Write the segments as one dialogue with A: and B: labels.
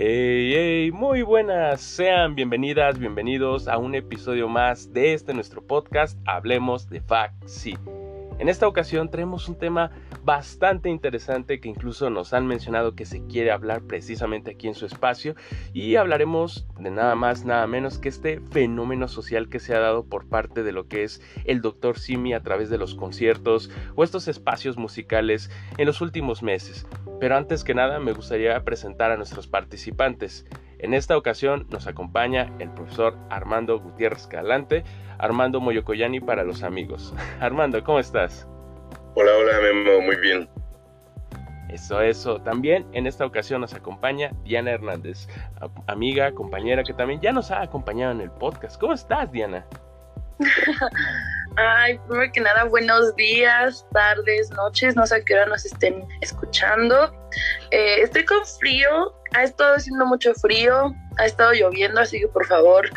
A: Hey, hey, muy buenas, sean bienvenidas, bienvenidos a un episodio más de este nuestro podcast Hablemos de Sí. En esta ocasión traemos un tema bastante interesante que incluso nos han mencionado que se quiere hablar precisamente aquí en su espacio y hablaremos de nada más, nada menos que este fenómeno social que se ha dado por parte de lo que es el Dr. Simi a través de los conciertos o estos espacios musicales en los últimos meses. Pero antes que nada me gustaría presentar a nuestros participantes. En esta ocasión nos acompaña el profesor Armando Gutiérrez Calante, Armando Moyocoyani para los amigos. Armando, ¿cómo estás?
B: Hola, hola, Memo, muy bien.
A: Eso, eso. También en esta ocasión nos acompaña Diana Hernández, amiga, compañera que también ya nos ha acompañado en el podcast. ¿Cómo estás, Diana?
C: Ay, primero que nada, buenos días, tardes, noches, no sé a qué hora nos estén escuchando. Eh, estoy con frío, ha estado haciendo mucho frío, ha estado lloviendo, así que por favor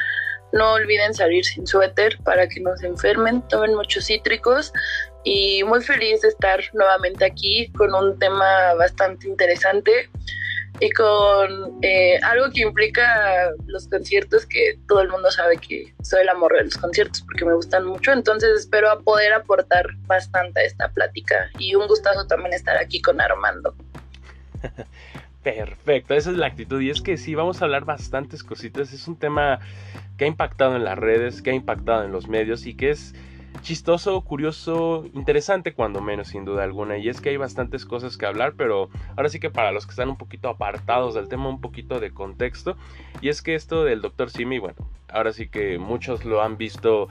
C: no olviden salir sin suéter para que no se enfermen, tomen muchos cítricos y muy feliz de estar nuevamente aquí con un tema bastante interesante y con eh, algo que implica los conciertos, que todo el mundo sabe que soy el amor de los conciertos porque me gustan mucho, entonces espero poder aportar bastante a esta plática. Y un gustazo también estar aquí con Armando.
A: Perfecto, esa es la actitud. Y es que sí, vamos a hablar bastantes cositas, es un tema que ha impactado en las redes, que ha impactado en los medios y que es chistoso, curioso, interesante cuando menos sin duda alguna. Y es que hay bastantes cosas que hablar, pero ahora sí que para los que están un poquito apartados del tema, un poquito de contexto. Y es que esto del Dr. Simi, bueno, ahora sí que muchos lo han visto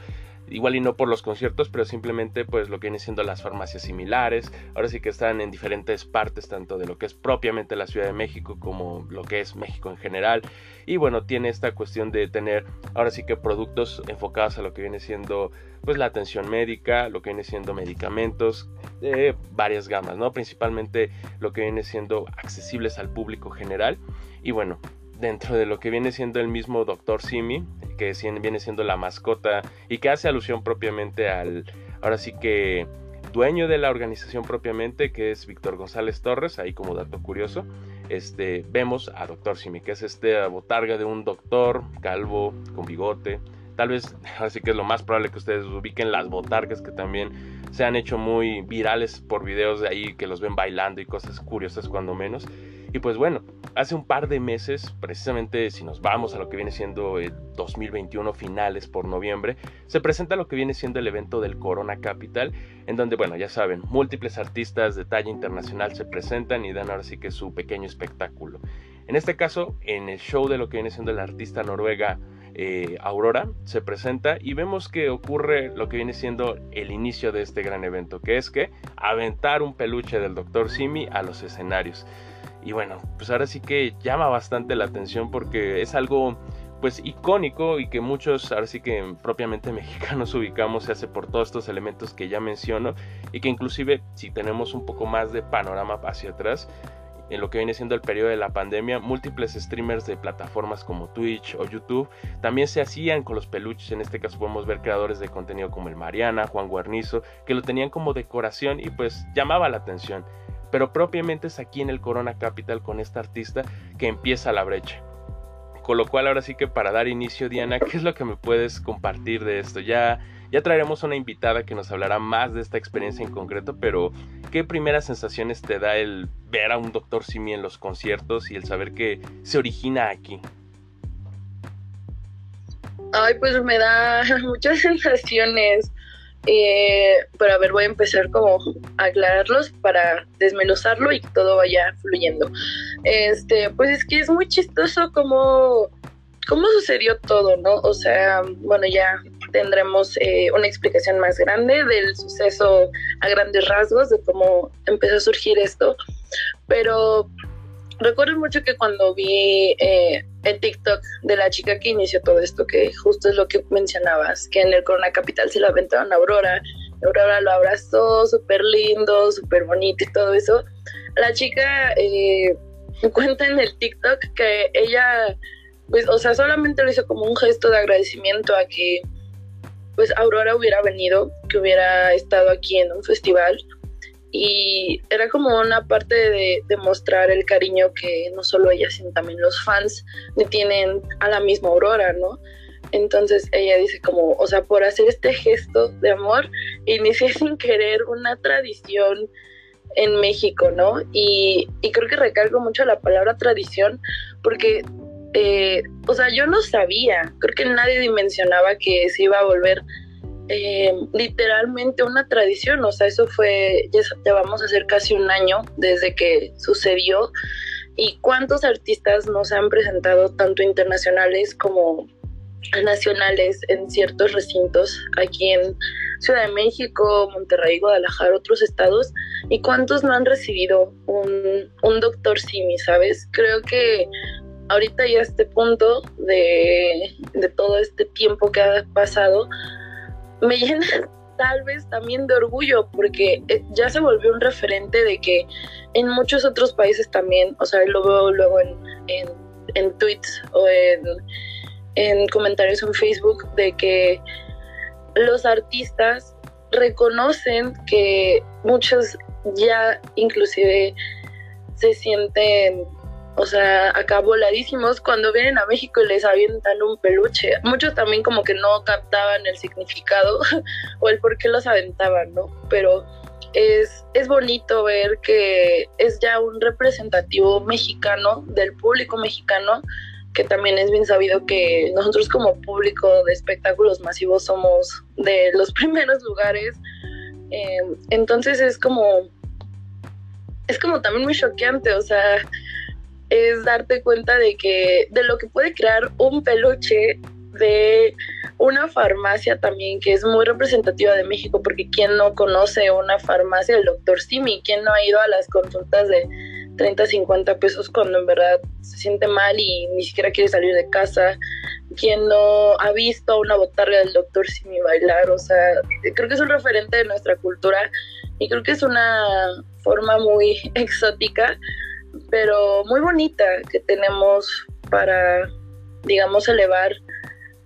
A: igual y no por los conciertos, pero simplemente pues lo que viene siendo las farmacias similares. Ahora sí que están en diferentes partes, tanto de lo que es propiamente la Ciudad de México como lo que es México en general. Y bueno, tiene esta cuestión de tener ahora sí que productos enfocados a lo que viene siendo pues la atención médica, lo que viene siendo medicamentos de varias gamas, ¿no? Principalmente lo que viene siendo accesibles al público general. Y bueno, dentro de lo que viene siendo el mismo Dr. Simi, que viene siendo la mascota y que hace alusión propiamente al, ahora sí que dueño de la organización propiamente, que es Víctor González Torres, ahí como dato curioso, este, vemos a Dr. Simi, que es este botarga de un doctor calvo, con bigote, tal vez así que es lo más probable que ustedes ubiquen las botargas que también se han hecho muy virales por videos de ahí que los ven bailando y cosas curiosas cuando menos. Y pues bueno, hace un par de meses, precisamente si nos vamos a lo que viene siendo el 2021 finales por noviembre, se presenta lo que viene siendo el evento del Corona Capital, en donde, bueno, ya saben, múltiples artistas de talla internacional se presentan y dan ahora sí que su pequeño espectáculo. En este caso, en el show de lo que viene siendo el artista noruega eh, Aurora se presenta y vemos que ocurre lo que viene siendo el inicio de este gran evento, que es que aventar un peluche del Dr. Simi a los escenarios. Y bueno, pues ahora sí que llama bastante la atención porque es algo pues icónico y que muchos ahora sí que propiamente mexicanos ubicamos se hace por todos estos elementos que ya menciono y que inclusive si tenemos un poco más de panorama hacia atrás en lo que viene siendo el periodo de la pandemia, múltiples streamers de plataformas como Twitch o YouTube también se hacían con los peluches. En este caso podemos ver creadores de contenido como el Mariana, Juan Guarnizo, que lo tenían como decoración y pues llamaba la atención pero propiamente es aquí en el Corona Capital con esta artista que empieza la brecha. Con lo cual ahora sí que para dar inicio Diana, ¿qué es lo que me puedes compartir de esto? Ya, ya traeremos una invitada que nos hablará más de esta experiencia en concreto, pero ¿qué primeras sensaciones te da el ver a un Doctor Simi en los conciertos y el saber que se origina aquí?
C: Ay, pues me da muchas sensaciones. Eh, pero a ver, voy a empezar como a aclararlos para desmenuzarlo y que todo vaya fluyendo. Este, pues es que es muy chistoso cómo, cómo sucedió todo, ¿no? O sea, bueno, ya tendremos eh, una explicación más grande del suceso a grandes rasgos de cómo empezó a surgir esto. Pero recuerdo mucho que cuando vi eh, el TikTok de la chica que inició todo esto, que justo es lo que mencionabas, que en el Corona Capital se lo aventaron a Aurora, Aurora lo abrazó, súper lindo, súper bonito y todo eso. La chica eh, cuenta en el TikTok que ella, pues, o sea, solamente lo hizo como un gesto de agradecimiento a que, pues, Aurora hubiera venido, que hubiera estado aquí en un festival y era como una parte de, demostrar el cariño que no solo ella, sino también los fans le tienen a la misma Aurora, ¿no? Entonces ella dice como, o sea, por hacer este gesto de amor, inicié sin querer una tradición en México, ¿no? Y, y creo que recalco mucho la palabra tradición porque, eh, o sea, yo no sabía, creo que nadie dimensionaba que se iba a volver eh, literalmente una tradición, o sea, eso fue, ya, vamos a hacer casi un año desde que sucedió y cuántos artistas nos han presentado tanto internacionales como nacionales en ciertos recintos aquí en Ciudad de México, Monterrey, Guadalajara, otros estados, y cuántos no han recibido un, un doctor Simi, ¿sabes? Creo que ahorita ya este punto de, de todo este tiempo que ha pasado, me llena tal vez también de orgullo porque eh, ya se volvió un referente de que en muchos otros países también, o sea, lo veo luego en, en, tweets o en, en comentarios en Facebook de que los artistas reconocen que muchos ya inclusive se sienten o sea, acá voladísimos, cuando vienen a México y les avientan un peluche. Muchos también como que no captaban el significado o el por qué los aventaban, ¿no? Pero es, es bonito ver que es ya un representativo mexicano, del público mexicano, que también es bien sabido que nosotros como público de espectáculos masivos somos de los primeros lugares. Eh, entonces es como, es como también muy choqueante, o sea, es darte cuenta de que de lo que puede crear un peluche de una farmacia también que es muy representativa de México, porque quien no conoce una farmacia del doctor Simi, quien no ha ido a las consultas de 30, 50 pesos cuando en verdad se siente mal y ni siquiera quiere salir de casa, quien no ha visto una botarga del doctor Simi bailar, o sea, creo que es un referente de nuestra cultura y creo que es una forma muy exótica pero muy bonita que tenemos para, digamos, elevar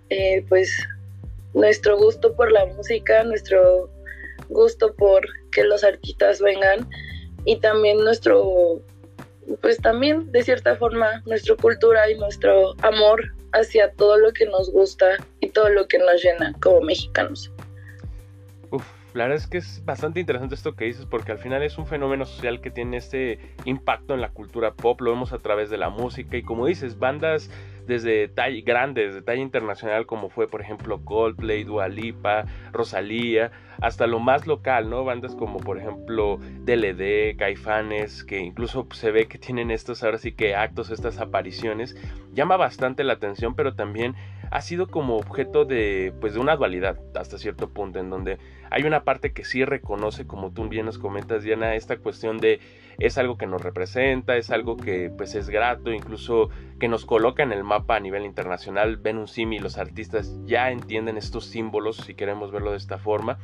C: eh, pues nuestro gusto por la música, nuestro gusto por que los artistas vengan y también nuestro, pues también de cierta forma nuestra cultura y nuestro amor hacia todo lo que nos gusta y todo lo que nos llena como mexicanos.
A: La verdad es que es bastante interesante esto que dices porque al final es un fenómeno social que tiene este impacto en la cultura pop, lo vemos a través de la música y como dices, bandas desde talla grandes, de talla internacional como fue por ejemplo Coldplay, Dua Lipa, Rosalía, hasta lo más local, ¿no? Bandas como por ejemplo DLD, Caifanes, que incluso se ve que tienen estos ahora sí que actos, estas apariciones, llama bastante la atención, pero también ha sido como objeto de, pues, de una dualidad hasta cierto punto, en donde hay una parte que sí reconoce, como tú bien nos comentas, Diana, esta cuestión de es algo que nos representa, es algo que pues es grato, incluso que nos coloca en el mapa a nivel internacional. Ven un y los artistas ya entienden estos símbolos, si queremos verlo de esta forma,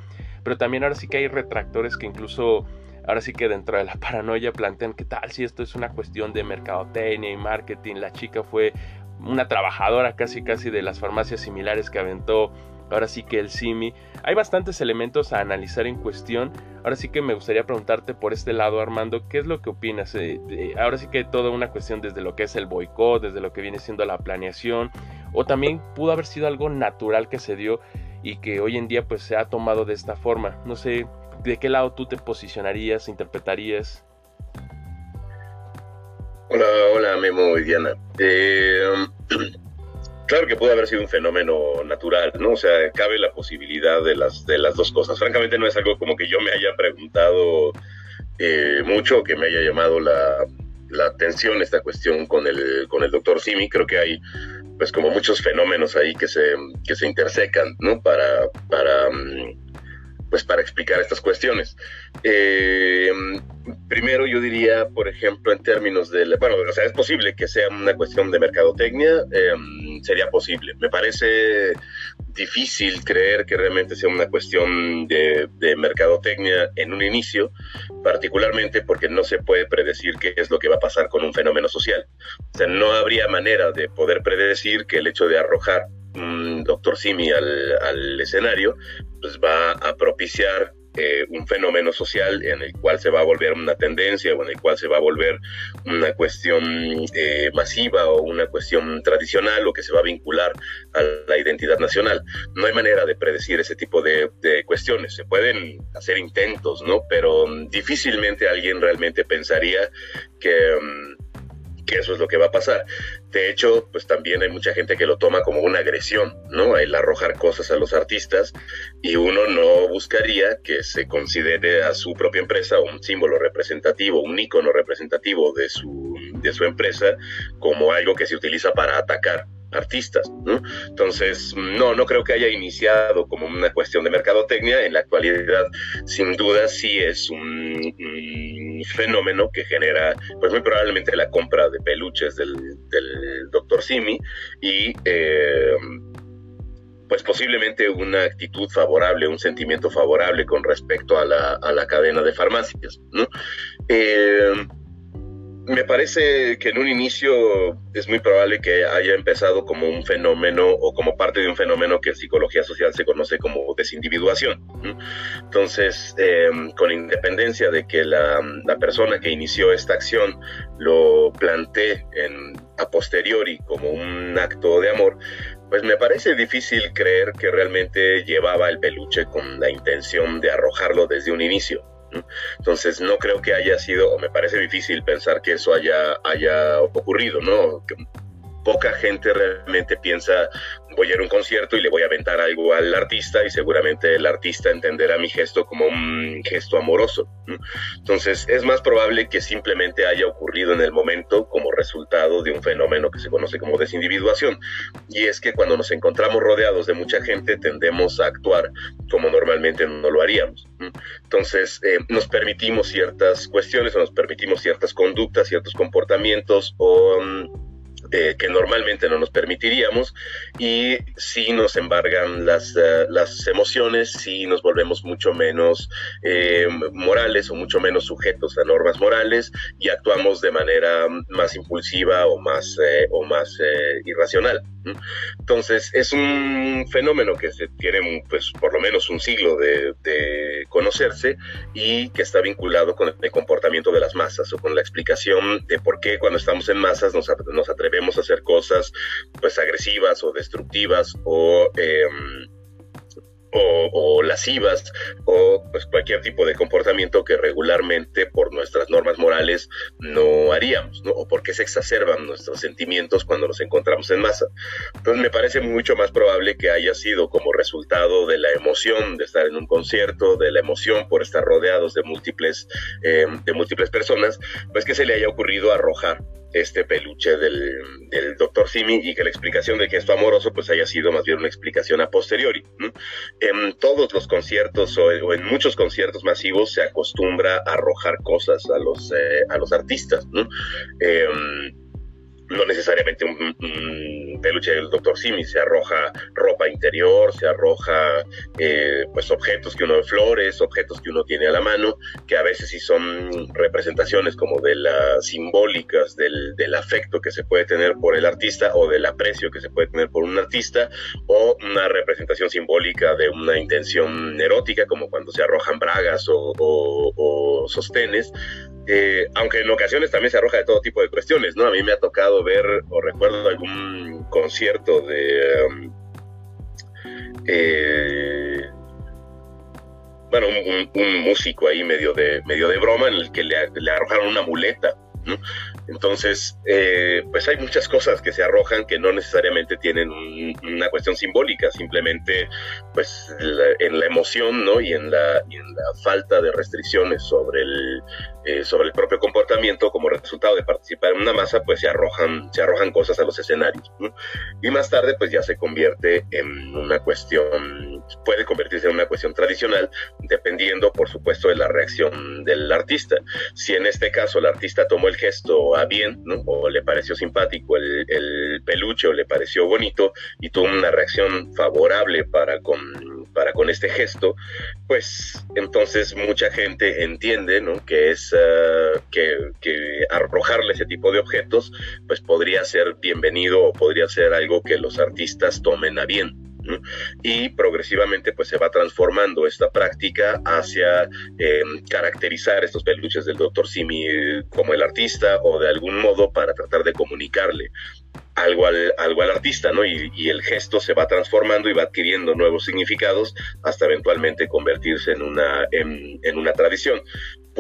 A: pero también ahora sí que hay retractores que incluso ahora sí que dentro de la paranoia plantean que tal si esto es una cuestión de mercadotecnia y marketing, la chica fue una trabajadora casi casi de las farmacias similares que aventó ahora sí que el Simi. Hay bastantes elementos a analizar en cuestión. Ahora sí que me gustaría preguntarte por este lado, Armando, ¿qué es lo que opinas? ahora sí que toda una cuestión desde lo que es el boicot, desde lo que viene siendo la planeación, o también pudo haber sido algo natural que se dio y que hoy en día pues se ha tomado de esta forma. No sé, ¿de qué lado tú te posicionarías, interpretarías?
B: Hola, hola Memo y Diana. Eh, claro que puede haber sido un fenómeno natural, ¿no? O sea, cabe la posibilidad de las, de las dos cosas. Francamente no es algo como que yo me haya preguntado eh, mucho, que me haya llamado la, la, atención esta cuestión con el, con el doctor Simi. Creo que hay pues como muchos fenómenos ahí que se, que se intersecan, ¿no? Para, para mm, pues para explicar estas cuestiones. Eh, primero yo diría, por ejemplo, en términos de, bueno, o sea, es posible que sea una cuestión de mercadotecnia, em, sería posible. Me parece difícil creer que realmente sea una cuestión de, de, mercadotecnia en un inicio, particularmente porque no se puede predecir qué es lo que va a pasar con un fenómeno social. O sea, no habría manera de poder predecir que el hecho de arrojar un doctor Simi al escenario, pues va a propiciar eh, un fenómeno social en el cual se va a volver una tendencia o en el cual se va a volver una cuestión eh, masiva o una cuestión tradicional o que se va a vincular a la identidad nacional. No hay manera de predecir ese tipo de, cuestiones. Se pueden hacer intentos, ¿no? Pero difícilmente alguien realmente pensaría que... Mm, que eso es lo que va a pasar. De hecho, pues también hay mucha gente que lo toma como una agresión, ¿no? El arrojar cosas a los artistas y uno no buscaría que se considere a su propia empresa un símbolo representativo, un icono representativo de su, de su empresa como algo que se utiliza para atacar artistas, ¿no? Entonces, no, no creo que haya iniciado como una cuestión de mercadotecnia. En la actualidad, sin duda, sí es un, fenómeno que genera, pues muy probablemente la compra de peluches del, Dr. Simi y... Eh, pues posiblemente una actitud favorable, un sentimiento favorable con respecto a la, a la cadena de farmacias, ¿no? Eh, me parece que en un inicio es muy probable que haya empezado como un fenómeno o como parte de un fenómeno que en psicología social se conoce como desindividuación. Entonces, em, con independencia de que la, persona que inició esta acción lo plantee a posteriori como un acto de amor, pues me parece difícil creer que realmente llevaba el peluche con la intención de arrojarlo desde un inicio. Entonces no creo que haya sido, o me parece difícil pensar que eso haya, haya ocurrido, ¿no? poca gente realmente piensa voy a ir a un concierto y le voy a aventar algo al artista y seguramente el artista entenderá mi gesto como un gesto amoroso. Entonces es más probable que simplemente haya ocurrido en el momento como resultado de un fenómeno que se conoce como desindividuación. Y es que cuando nos encontramos rodeados de mucha gente tendemos a actuar como normalmente no lo haríamos. Entonces eh, nos permitimos ciertas cuestiones o nos permitimos ciertas conductas, ciertos comportamientos o... Mm, eh, que normalmente no nos permitiríamos y si nos embargan las, eh, las emociones, si nos volvemos mucho menos eh, morales o mucho menos sujetos a normas morales y actuamos de manera más impulsiva o más, o más irracional. Entonces es un fenómeno que se tiene pues por lo menos un siglo de, conocerse y que está vinculado con el comportamiento de las masas o con la explicación de por qué cuando estamos en masas nos, nos atrevemos a hacer cosas pues agresivas o destructivas o em, o, lascivas o pues cualquier tipo de comportamiento que regularmente por nuestras normas morales no haríamos, ¿no? O porque se exacerban nuestros sentimientos cuando nos encontramos en masa. Entonces me parece mucho más probable que haya sido como resultado de la emoción de estar en un concierto, de la emoción por estar rodeados de múltiples, eh, de múltiples personas, pues que se le haya ocurrido arrojar este peluche del, del doctor Simi y que la explicación de que esto amoroso pues haya sido más bien una explicación a posteriori. En todos los conciertos o, en muchos conciertos masivos se acostumbra a arrojar cosas a los, eh, a los artistas. ¿no? Em, no necesariamente un, peluche del doctor Simi, se arroja ropa interior, se arroja eh, pues objetos que uno flores, objetos que uno tiene a la mano, que a veces sí son representaciones como de las simbólicas del, afecto que se puede tener por el artista o del aprecio que se puede tener por un artista, o una representación simbólica de una intención erótica, como cuando se arrojan bragas o sostenes, eh, aunque en ocasiones también se arroja de todo tipo de cuestiones, ¿no? A mí me ha tocado ver o recuerdo algún concierto de... Um, eh, bueno, un, músico ahí medio de, medio de broma en el que le, le arrojaron una muleta, ¿no? Entonces, eh, pues hay muchas cosas que se arrojan que no necesariamente tienen una cuestión simbólica, simplemente pues en la emoción ¿no? y, en la, en la falta de restricciones sobre el, eh, sobre el propio comportamiento como resultado de participar en una masa, pues se arrojan, se arrojan cosas a los escenarios. Y más tarde pues ya se convierte en una cuestión, puede convertirse en una cuestión tradicional, dependiendo por supuesto de la reacción del artista. Si en este caso el artista tomó el gesto bien, ¿no? o le pareció simpático el, el, peluche o le pareció bonito y tuvo una reacción favorable para con, para con este gesto, pues entonces mucha gente entiende que es ah, que, arrojarle ese tipo de objetos pues podría ser bienvenido o podría ser algo que los artistas tomen a bien. Y progresivamente pues se va transformando esta práctica hacia em, caracterizar estos peluches del doctor Simi eh, como el artista o de algún modo para tratar de comunicarle algo al, algo al artista, ¿no? Y, el gesto se va transformando y va adquiriendo nuevos significados hasta eventualmente convertirse en una, en una tradición.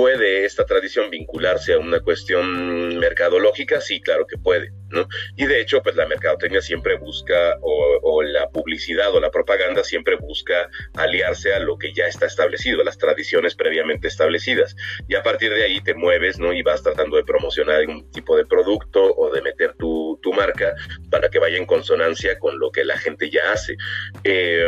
B: ¿Puede esta tradición vincularse a una cuestión mercadológica? Sí, claro que puede, ¿no? Y de hecho, pues la mercadotecnia siempre busca, o, la publicidad o la propaganda siempre busca aliarse a lo que ya está establecido, a las tradiciones previamente establecidas. Y a partir de ahí te mueves, ¿no? Y vas tratando de promocionar algún tipo de producto o de meter tu, tu marca para que vaya en consonancia con lo que la gente ya hace. Eh,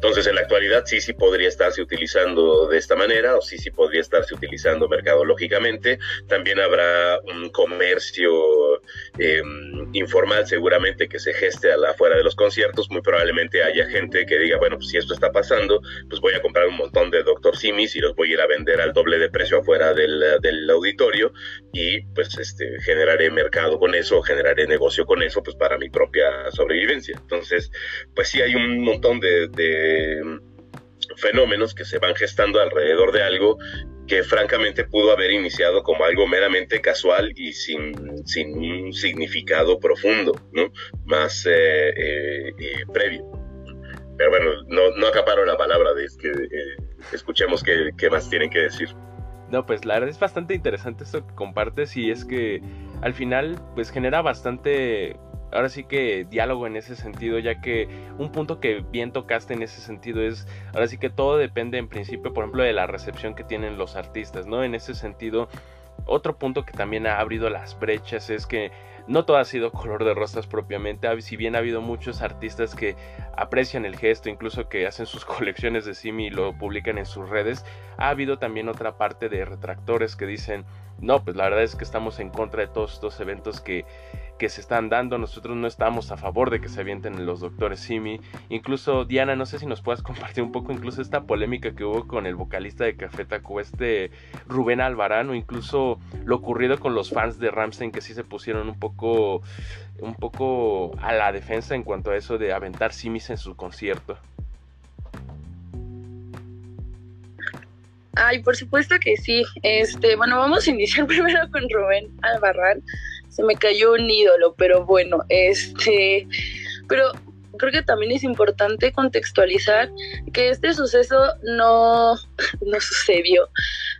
B: entonces, en la actualidad sí, sí podría estarse utilizando de esta manera o sí, sí podría estarse utilizando mercadológicamente. También habrá un comercio em, informal seguramente que se geste a la, afuera de los conciertos. Muy probablemente haya gente que diga, bueno, pues si esto está pasando, pues voy a comprar un montón de Dr. Simis y los voy a ir a vender al doble de precio afuera del, auditorio y pues este, generaré mercado con eso, generaré negocio con eso, pues para mi propia sobrevivencia. Entonces, pues sí hay un montón de fenómenos que se van gestando alrededor de algo que francamente pudo haber iniciado como algo meramente casual y sin, un significado profundo, ¿no? Más eh, eh, eh, previo. Pero bueno, no, no acaparo la palabra, de que escuchemos qué, qué más tienen que decir.
A: No, pues la verdad es bastante interesante esto que compartes y es que al final pues genera bastante ahora sí que diálogo en ese sentido, ya que un punto que bien tocaste en ese sentido es, ahora sí que todo depende en principio, por ejemplo, de la recepción que tienen los artistas, ¿no? En ese sentido, otro punto que también ha abrido las brechas es que no todo ha sido color de rosas propiamente, si bien ha habido muchos artistas que aprecian el gesto, incluso que hacen sus colecciones de Simi y lo publican en sus redes, ha habido también otra parte de retractores que dicen, no, pues la verdad es que estamos en contra de todos estos eventos que que se están dando. Nosotros no estamos a favor de que se avienten los doctores Simi. Incluso, Diana, no sé si nos puedas compartir un poco incluso esta polémica que hubo con el vocalista de Café Tacuba, este Rubén Alvarán, o incluso lo ocurrido con los fans de Ramstein que sí se pusieron un poco, un poco a la defensa en cuanto a eso de aventar Simis en su concierto.
C: Ay, por supuesto que sí. Este, bueno, vamos a iniciar primero con Rubén Albarrán se me cayó un ídolo, pero bueno, este, pero creo que también es importante contextualizar que este suceso no, no sucedió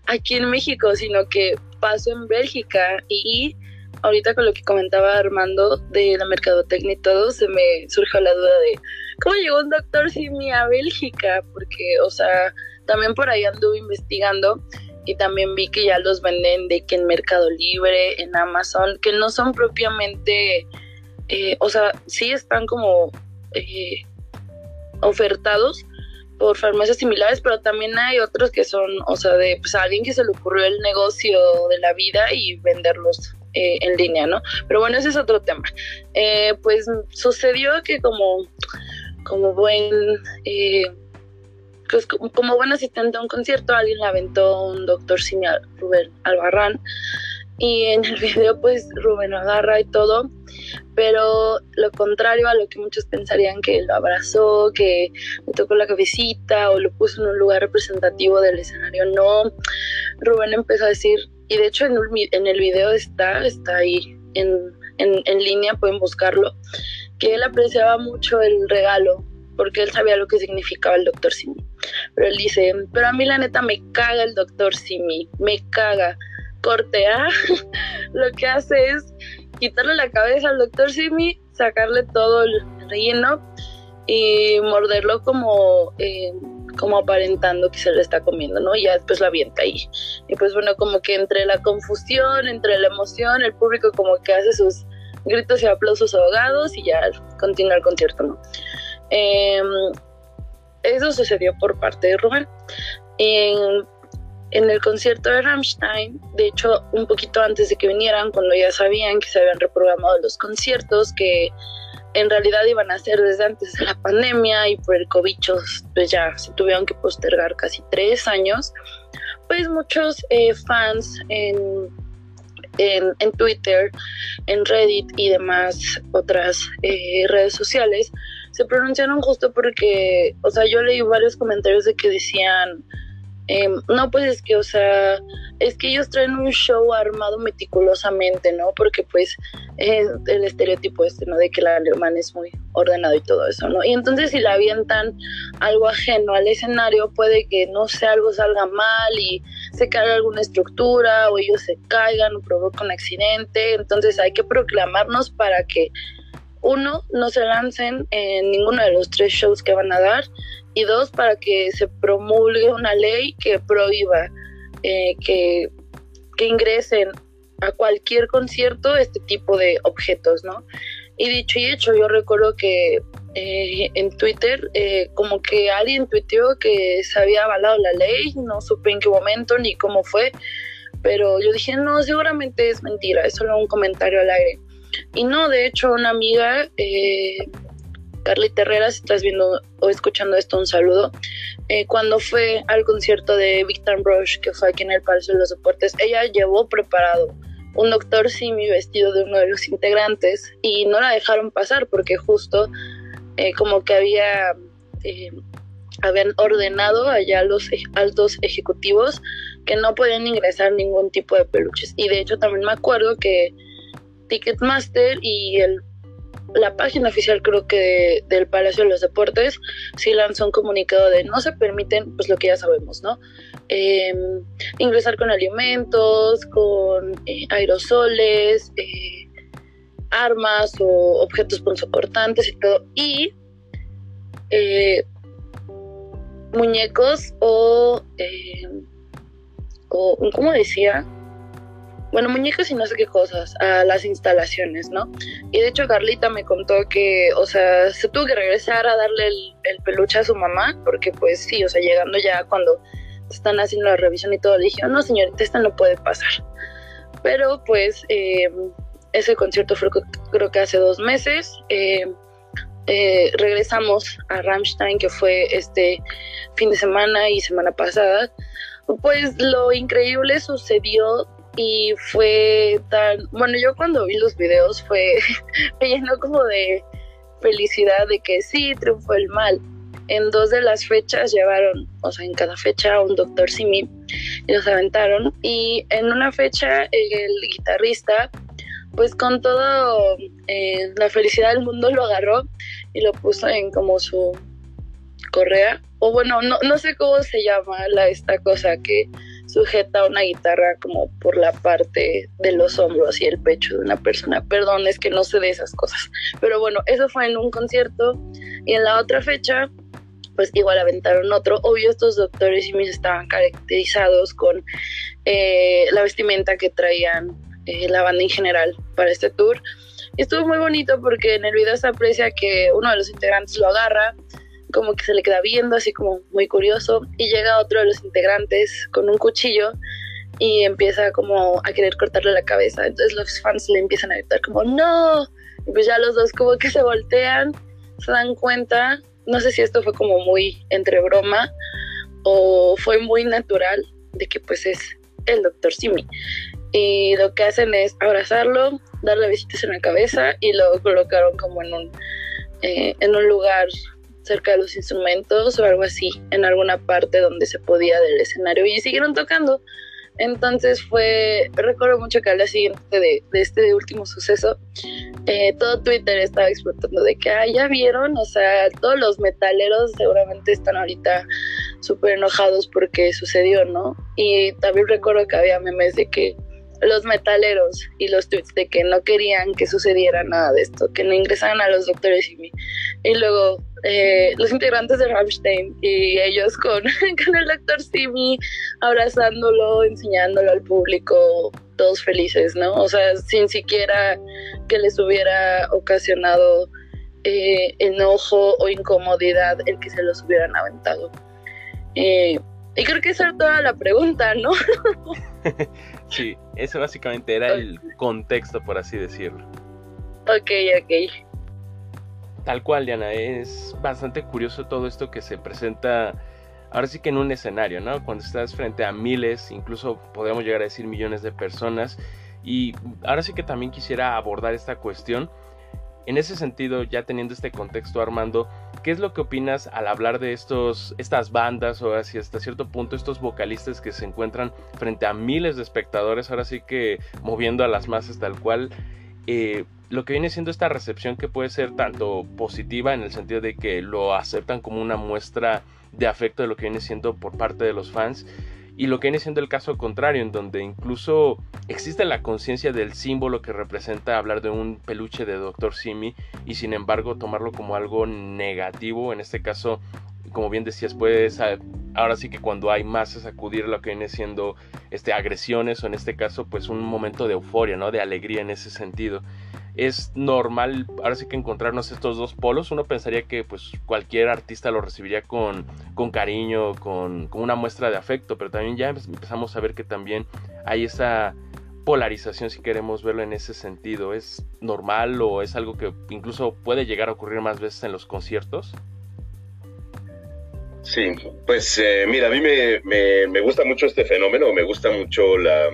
C: aquí en México, sino que pasó en Bélgica y ahorita con lo que comentaba Armando de la mercadotecnia y todo, se me surgió la duda de cómo llegó un doctor Simi a Bélgica, porque, o sea, también por ahí anduve investigando y también vi que ya los venden de que en Mercado Libre, en Amazon, que no son propiamente, eh, o sea, sí están como eh, ofertados por farmacias similares, pero también hay otros que son, o sea, de pues, alguien que se le ocurrió el negocio de la vida y venderlos eh, en línea, ¿no? Pero bueno, ese es otro tema. pues sucedió que como, como buen pues, como buen asistente a un concierto, alguien le aventó un doctor Simial, Rubén Albarrán. Y en el video, pues Rubén agarra y todo, pero lo contrario a lo que muchos pensarían que lo abrazó, que le tocó la cabecita o lo puso en un lugar representativo del escenario, no. Rubén empezó a decir, y de hecho en, el video está, está ahí en, en, en línea, pueden buscarlo, que él apreciaba mucho el regalo porque él sabía lo que significaba el doctor Simi. Pero él dice, pero a mí la neta me caga el doctor Simi, me caga. Cortea, lo que hace es quitarle la cabeza al doctor Simi, sacarle todo el relleno y morderlo como, eh, como aparentando que se lo está comiendo, ¿no? Y ya después la avienta ahí. Y pues bueno, como que entre la confusión, entre la emoción, el público como que hace sus gritos y aplausos ahogados y ya continúa el concierto, ¿no? Em, eso sucedió por parte de Rubén. En, el concierto de Rammstein, de hecho, un poquito antes de que vinieran, cuando ya sabían que se habían reprogramado los conciertos, que en realidad iban a ser desde antes de la pandemia y por el COVID, pues ya se tuvieron que postergar casi tres años, pues muchos eh, fans en, en, Twitter, en Reddit y demás otras eh, redes sociales se pronunciaron justo porque, o sea, yo leí varios comentarios de que decían, em, no, pues es que, o sea, es que ellos traen un show armado meticulosamente, ¿no? Porque pues es el estereotipo este, ¿no? De que el alemán es muy ordenado y todo eso, ¿no? Y entonces si le avientan algo ajeno al escenario, puede que, no sé, algo salga mal y se caiga alguna estructura o ellos se caigan o provoque un accidente. Entonces hay que proclamarnos para que uno, no se lancen en ninguno de los tres shows que van a dar y dos, para que se promulgue una ley que prohíba eh, que, ingresen a cualquier concierto este tipo de objetos, ¿no? Y dicho y hecho, yo recuerdo que eh, en Twitter eh, como que alguien tuiteó que se había avalado la ley, no supe en qué momento ni cómo fue, pero yo dije, no, seguramente es mentira, es solo un comentario al aire. Y no, de hecho, una amiga, eh, Carlita Herrera, si estás viendo o escuchando esto, un saludo. Eh, cuando fue al concierto de Victor Rush, que fue aquí en el Palacio de los Deportes, ella llevó preparado un doctor Simi vestido de uno de los integrantes y no la dejaron pasar porque justo eh, como que había eh, habían ordenado allá los altos ejecutivos que no podían ingresar ningún tipo de peluches y de hecho también me acuerdo que Ticketmaster y el la página oficial creo que del Palacio de los Deportes sí lanzó un comunicado de no se permiten, pues lo que ya sabemos, ¿no? Em, ingresar con alimentos, con eh, aerosoles, eh, armas o objetos punzocortantes y todo. Y eh, muñecos o, o, ¿cómo decía? Bueno, muñecos y no sé qué cosas, a las instalaciones, ¿no? Y de hecho Carlita me contó que, o sea, se tuvo que regresar a darle el, peluche a su mamá, porque pues sí, o sea, llegando ya cuando están haciendo la revisión y todo, le dije, no señorita, esta no puede pasar. Pero pues eh, ese concierto fue creo que hace dos meses. Eh, eh, regresamos a Rammstein, que fue este fin de semana y semana pasada. Pues lo increíble sucedió y fue tan, bueno, yo cuando vi los videos fue, me llenó como de felicidad de que sí, triunfó el mal. En dos de las fechas llevaron, o sea, en cada fecha un doctor Simi y los aventaron. Y en una fecha el guitarrista, pues con todo eh, la felicidad del mundo lo agarró y lo puso en como su correa. O bueno, no, no sé cómo se llama la, esta cosa que sujeta una guitarra como por la parte de los hombros y el pecho de una persona. Perdón, es que no sé de esas cosas. Pero bueno, eso fue en un concierto y en la otra fecha, pues igual aventaron otro. Obvio, estos doctores y mis estaban caracterizados con eh, la vestimenta que traían eh, la banda en general para este tour. Y estuvo muy bonito porque en el video se aprecia que uno de los integrantes lo agarra como que se le queda viendo así como muy curioso y llega otro de los integrantes con un cuchillo y empieza como a querer cortarle la cabeza. Entonces los fans le empiezan a gritar como no. Y pues ya los dos como que se voltean, se dan cuenta. No sé si esto fue como muy entre broma o fue muy natural de que pues es el doctor Simi. Y lo que hacen es abrazarlo, darle besitos en la cabeza y lo colocaron como en un, eh, en un lugar cerca de los instrumentos o algo así, en alguna parte donde se podía del escenario y siguieron tocando. Entonces fue, recuerdo mucho que al día siguiente de, este último suceso, eh, todo Twitter estaba explotando de que, ah, ya vieron, o sea, todos los metaleros seguramente están ahorita súper enojados porque sucedió, ¿no? Y también recuerdo que había memes de que los metaleros y los tweets de que no querían que sucediera nada de esto, que no ingresaran a los doctores y, y luego eh, los integrantes de Rammstein y ellos con, con el doctor Simi abrazándolo, enseñándolo al público, todos felices, ¿no? O sea, sin siquiera que les hubiera ocasionado eh, enojo o incomodidad el que se los hubieran aventado. Eh, y creo que esa era toda la pregunta, ¿no?
A: sí, ese básicamente era el contexto, por así decirlo.
C: Ok, ok.
A: Tal cual, Diana, es bastante curioso todo esto que se presenta ahora sí que en un escenario, ¿no? Cuando estás frente a miles, incluso podemos llegar a decir millones de personas. Y ahora sí que también quisiera abordar esta cuestión En ese sentido, ya teniendo este contexto, Armando, ¿qué es lo que opinas al hablar de estos, estas bandas o hasta cierto punto estos vocalistas que se encuentran frente a miles de espectadores, ahora sí que moviendo a las masas tal cual? Eh, lo que viene siendo esta recepción que puede ser tanto positiva en el sentido de que lo aceptan como una muestra de afecto de lo que viene siendo por parte de los fans y lo que viene siendo el caso contrario en donde incluso existe la conciencia del símbolo que representa hablar de un peluche de Dr. Simi y sin embargo tomarlo como algo negativo en este caso como bien decías puedes ahora sí que cuando hay masas acudir a lo que viene siendo este agresiones o en este caso pues un momento de euforia no de alegría en ese sentido es normal ahora sí que encontrarnos estos dos polos. Uno pensaría que pues cualquier artista lo recibiría con, con cariño, con, con, una muestra de afecto, pero también ya empezamos a ver que también hay esa polarización si queremos verlo en ese sentido. ¿Es normal o es algo que incluso puede llegar a ocurrir más veces en los conciertos?
B: Sí, pues eh, mira, a mí me, me, gusta mucho este fenómeno, me gusta mucho la,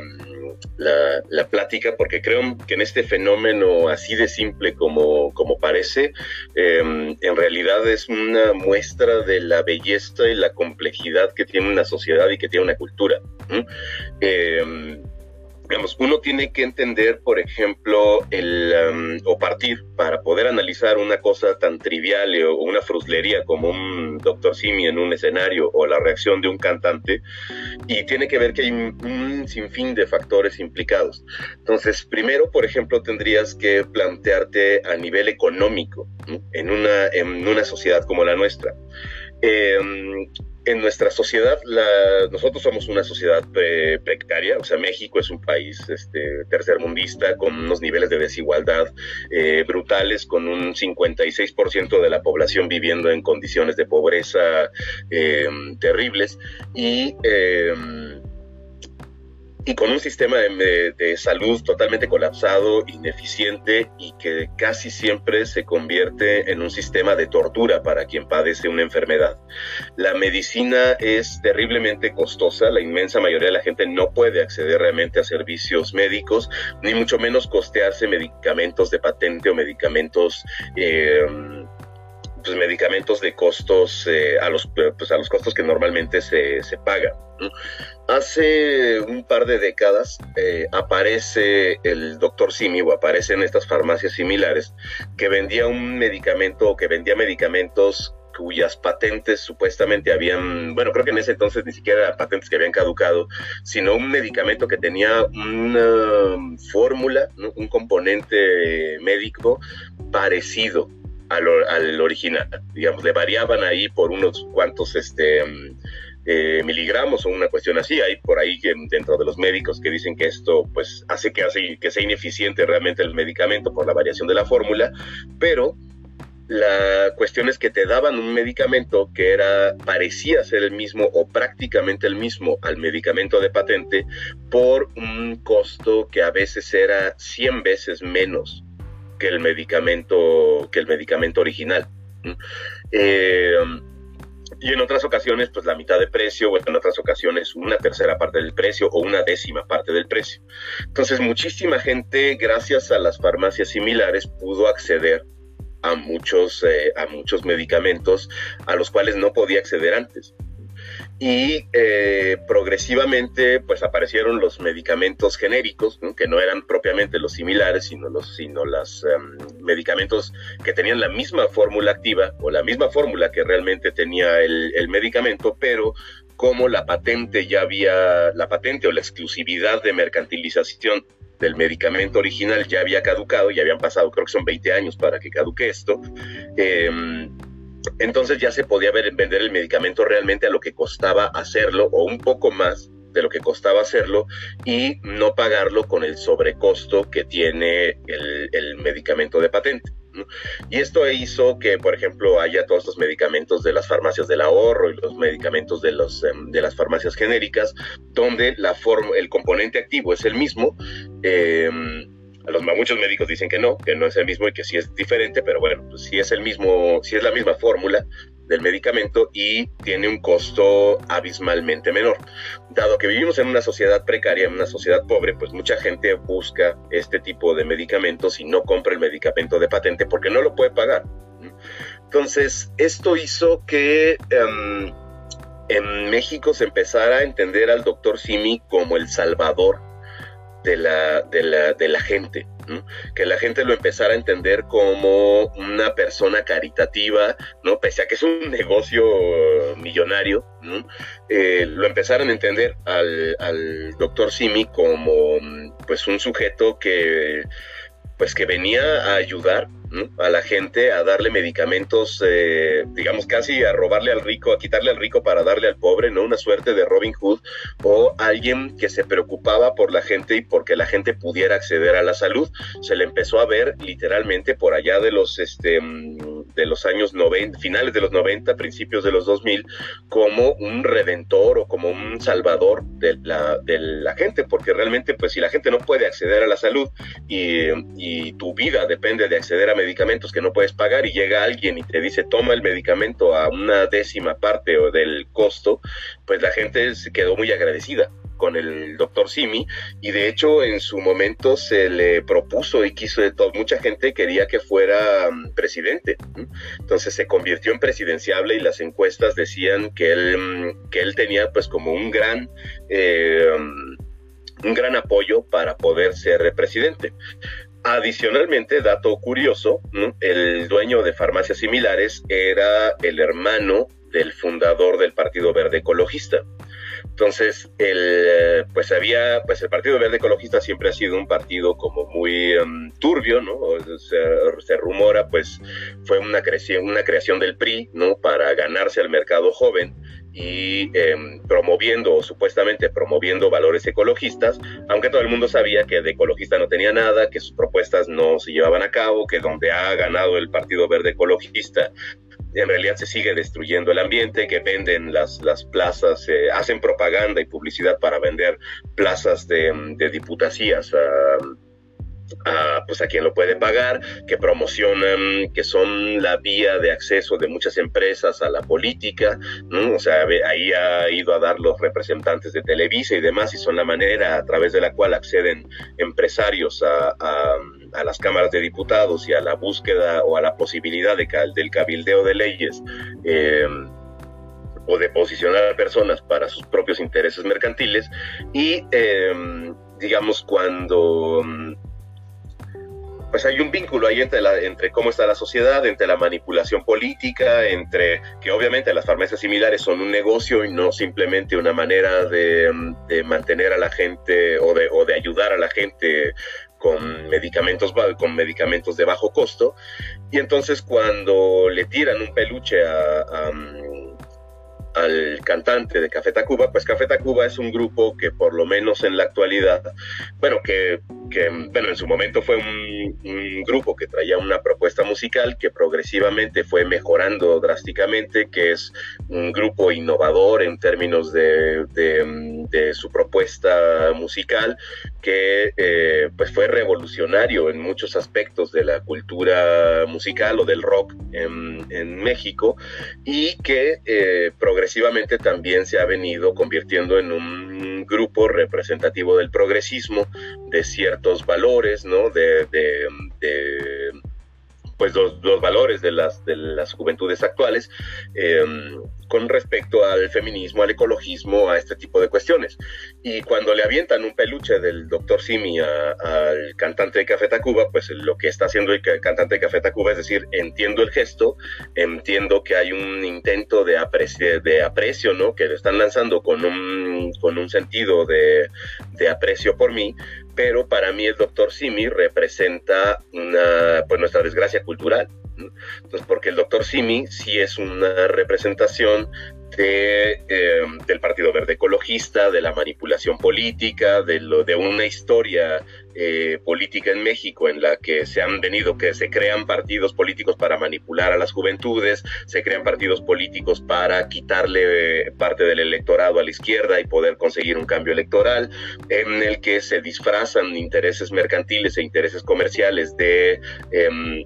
B: la, plática, porque creo que en este fenómeno así de simple como, como parece, em, en realidad es una muestra de la belleza y la complejidad que tiene una sociedad y que tiene una cultura uno tiene que entender, por ejemplo, el, um, o partir para poder analizar una cosa tan trivial o una fruslería como un Dr. Simi en un escenario o la reacción de un cantante, y tiene que ver que hay un, sinfín de factores implicados. Entonces, primero, por ejemplo, tendrías que plantearte a nivel económico en una, en una sociedad como la nuestra. Eh, en nuestra sociedad, nosotros somos una sociedad precaria, o sea, México es un país este, tercermundista con unos niveles de desigualdad eh, brutales, con un 56% de la población viviendo en condiciones de pobreza eh, terribles y y con un sistema de, salud totalmente colapsado, ineficiente y que casi siempre se convierte en un sistema de tortura para quien padece una enfermedad. La medicina es terriblemente costosa, la inmensa mayoría de la gente no puede acceder realmente a servicios médicos, ni mucho menos costearse medicamentos de patente o medicamentos... Eh, pues, medicamentos de costos eh, a los pues, a los costos que normalmente se, se pagan. Hace un par de décadas eh, aparece el doctor Simi o aparecen estas farmacias similares que vendía un medicamento o que vendía medicamentos cuyas patentes supuestamente habían, bueno, creo que en ese entonces ni siquiera patentes que habían caducado, sino un medicamento que tenía una fórmula, un componente médico parecido al, original. Digamos, le variaban ahí por unos cuantos este, eh, miligramos o una cuestión así. Hay por ahí dentro de los médicos que dicen que esto pues hace que, hace que sea ineficiente realmente el medicamento por la variación de la fórmula, pero la cuestión es que te daban un medicamento que era parecía ser el mismo o prácticamente el mismo al medicamento de patente por un costo que a veces era 100 veces menos que el medicamento, que el medicamento original. Eh, y en otras ocasiones, pues la mitad de precio, o en otras ocasiones una tercera parte del precio o una décima parte del precio. Entonces, muchísima gente, gracias a las farmacias similares, pudo acceder a muchos, eh, a muchos medicamentos a los cuales no podía acceder antes y eh, progresivamente pues aparecieron los medicamentos genéricos que no eran propiamente los similares sino los sino los em, medicamentos que tenían la misma fórmula activa o la misma fórmula que realmente tenía el, el, medicamento pero como la patente ya había la patente o la exclusividad de mercantilización del medicamento original ya había caducado ya habían pasado creo que son 20 años para que caduque esto eh, entonces ya se podía ver, vender el medicamento realmente a lo que costaba hacerlo o un poco más de lo que costaba hacerlo y no pagarlo con el sobrecosto que tiene el, medicamento de patente. Y esto hizo que, por ejemplo, haya todos los medicamentos de las farmacias del ahorro y los medicamentos de, em, las farmacias genéricas, donde la el componente activo es el mismo. Eh, los, muchos médicos dicen que no, que no es el mismo y que sí es diferente, pero bueno, pues si es el mismo, si es la misma fórmula, del medicamento y tiene un costo abismalmente menor. Dado que vivimos en una sociedad precaria, en una sociedad pobre, pues mucha gente busca este tipo de medicamentos y no compra el medicamento de patente porque no lo puede pagar. Entonces, esto hizo que em, en México se empezara a entender al doctor Simi como el salvador de la, de la, gente, que la gente lo empezara a entender como una persona caritativa, ¿no? pese a que es un negocio millonario, eh, lo empezaran a entender al, al doctor Simi como pues un sujeto que pues que venía a ayudar a la gente a darle medicamentos, eh, digamos casi a robarle al rico, a quitarle al rico para darle al pobre, ¿no? Una suerte de Robin Hood o alguien que se preocupaba por la gente y porque la gente pudiera acceder a la salud. Se le empezó a ver literalmente por allá de los, este, de los años 90, finales de los 90, principios de los 2000, como un redentor o como un salvador de la, gente, porque realmente pues si la gente no puede acceder a la salud y, y tu vida depende de acceder a medicamentos que no puedes pagar y llega alguien y te dice toma el medicamento a una décima parte o del costo, pues la gente se quedó muy agradecida con el doctor Simi y de hecho en su momento se le propuso y quiso de todo, mucha gente quería que fuera mm, presidente, entonces se convirtió en presidenciable y las encuestas decían que él, mm, que él tenía pues como un gran... Eh, un gran apoyo para poder ser presidente. Adicionalmente, dato curioso, el dueño de farmacias similares era el hermano del fundador del Partido Verde Ecologista. Entonces, el, pues había, pues el Partido Verde Ecologista siempre ha sido un partido como muy em, turbio, ¿no? Se, rumora, pues fue una creación, una creación del PRI, ¿no? Para ganarse al mercado joven y em, promoviendo, o supuestamente promoviendo valores ecologistas, aunque todo el mundo sabía que de ecologista no tenía nada, que sus propuestas no se llevaban a cabo, que donde ha ganado el Partido Verde Ecologista en realidad se sigue destruyendo el ambiente, que venden las, las plazas, eh, hacen propaganda y publicidad para vender plazas de, de a, pues a quien lo puede pagar, que promocionan, que son la vía de acceso de muchas empresas a la política, o sea, ahí ha ido a dar los representantes de Televisa y demás, y son la manera a través de la cual acceden empresarios a, a, las cámaras de diputados y a la búsqueda o a la posibilidad de, del cabildeo de leyes. Eh, o de posicionar a personas para sus propios intereses mercantiles y eh, digamos cuando pues hay un vínculo ahí entre, la, entre cómo está la sociedad, entre la manipulación política, entre que obviamente las farmacias similares son un negocio y no simplemente una manera de, mantener a la gente o de, o de ayudar a la gente con medicamentos, con medicamentos de bajo costo. Y entonces cuando le tiran un peluche a al cantante de Café Tacuba, pues Café Tacuba es un grupo que por lo menos en la actualidad, bueno, que, bueno, en su momento fue un, grupo que traía una propuesta musical que progresivamente fue mejorando drásticamente, que es un grupo innovador en términos de, su propuesta musical, que eh, pues fue revolucionario en muchos aspectos de la cultura musical o del rock en, México y que eh, progresivamente también se ha venido convirtiendo en un grupo representativo del progresismo, de ciertos valores, ¿no? de, de pues los, valores de las, de las juventudes actuales em, con respecto al feminismo, al ecologismo, a este tipo de cuestiones. Y cuando le avientan un peluche del doctor Simi al cantante de Café Tacuba, pues lo que está haciendo el cantante de Café Tacuba es decir, entiendo el gesto, entiendo que hay un intento de aprecio, de aprecio ¿no? Que lo están lanzando con un, con un sentido de, de aprecio por mí, pero para mí el doctor Simi representa una, pues nuestra desgracia cultural. Entonces, porque el doctor Simi sí es una representación de, em, del Partido Verde Ecologista, de la manipulación política, de, lo, de una historia eh, política en México en la que se han venido, que se crean partidos políticos para manipular a las juventudes, se crean partidos políticos para quitarle eh, parte del electorado a la izquierda y poder conseguir un cambio electoral, en el que se disfrazan intereses mercantiles e intereses comerciales de... Em,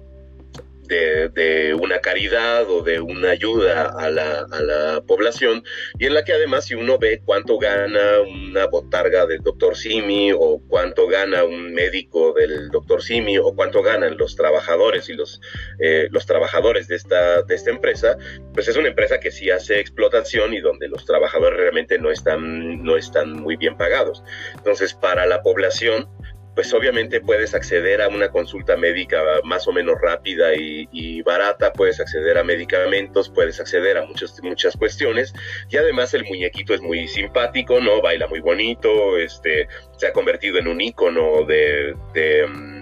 B: de, una caridad o de una ayuda a la, a la, población y en la que además si uno ve cuánto gana una botarga del doctor Simi o cuánto gana un médico del doctor Simi o cuánto ganan los trabajadores y los, eh, los trabajadores de esta, de esta empresa, pues es una empresa que sí hace explotación y donde los trabajadores realmente no están, no están muy bien pagados. Entonces, para la población, pues obviamente puedes acceder a una consulta médica más o menos rápida y, barata, puedes acceder a medicamentos, puedes acceder a muchas, muchas cuestiones y además el muñequito es muy simpático, ¿no? Baila muy bonito, este, se ha convertido en un ícono de, mm,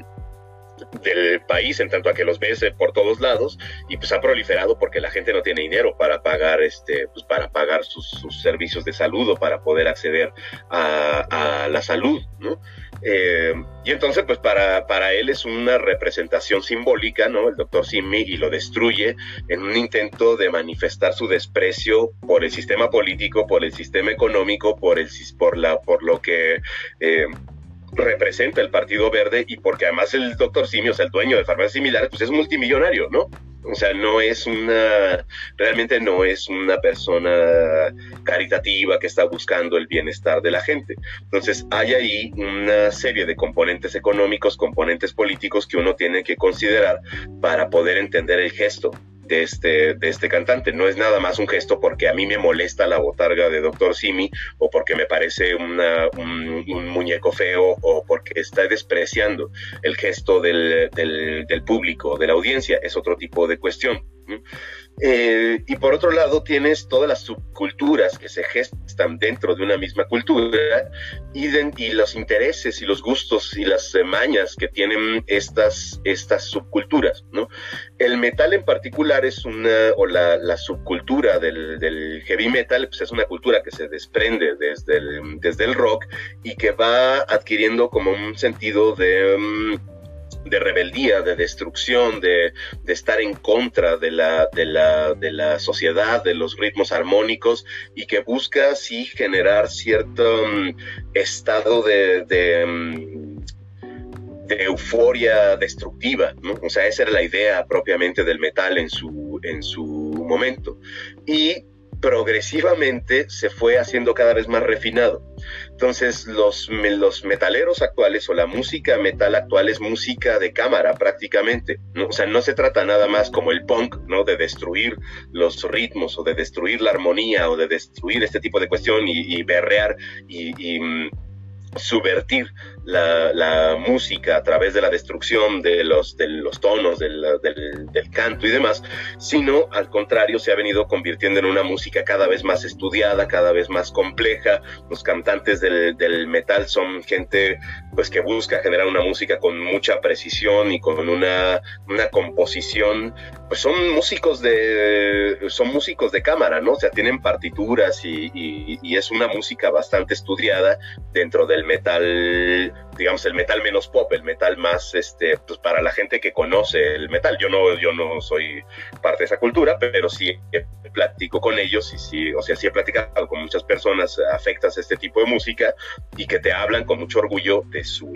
B: del país en tanto a que los ves eh, por todos lados y pues ha proliferado porque la gente no tiene dinero para pagar este pues para pagar sus, servicios de salud o para poder acceder a, la salud ¿no? Eh, y entonces, pues para, para él es una representación simbólica, ¿no? El doctor Simi y lo destruye en un intento de manifestar su desprecio por el sistema político, por el sistema económico, por, el, por, la, por lo que... Eh, representa el Partido Verde y porque además el doctor Simi, o sea, el dueño de farmacias similares, pues es multimillonario, ¿no? O sea, no es una, realmente no es una persona caritativa que está buscando el bienestar de la gente. Entonces, hay ahí una serie de componentes económicos, componentes políticos que uno tiene que considerar para poder entender el gesto de este, de este cantante. No es nada más un gesto porque a mí me molesta la botarga de Doctor Simi o porque me parece un, muñeco feo o porque está despreciando el gesto del, del público, de la audiencia. Es otro tipo de cuestión. Eh, y por otro lado tienes todas las subculturas que se gestan dentro de una misma cultura y, y los intereses y los gustos y las mañas que tienen estas, estas subculturas. El metal en particular es una, o la, subcultura del, del, heavy metal, pues es una cultura que se desprende desde el, desde el rock y que va adquiriendo como un sentido de... Mm, de rebeldía, de destrucción, de, estar en contra de la, de, la, de la sociedad, de los ritmos armónicos y que busca sí generar cierto mm, estado de, de, mm, de, euforia destructiva, ¿no? O sea, esa era la idea propiamente del metal en su, en su momento. Y progresivamente se fue haciendo cada vez más refinado. Entonces, los, los metaleros actuales o la música metal actual es música de cámara prácticamente. ¿no? O sea, no se trata nada más como el punk, ¿no? De destruir los ritmos o de destruir la armonía o de destruir este tipo de cuestión y, berrear y mm, subvertir la, música a través de la destrucción de los, de los tonos del, del, canto y demás, sino al contrario se ha venido convirtiendo en una música cada vez más estudiada, cada vez más compleja. Los cantantes del, del metal son gente pues que busca generar una música con mucha precisión y con una, una composición, pues son músicos de son músicos de cámara, ¿no? O sea, tienen partituras y, y es una música bastante estudiada dentro del metal digamos, el metal menos pop, el metal más, este, pues para la gente que conoce el metal. Yo no, yo no soy parte de esa cultura, pero sí platico con ellos y sí, o sea, sí he platicado con muchas personas afectas a este tipo de música y que te hablan con mucho orgullo de su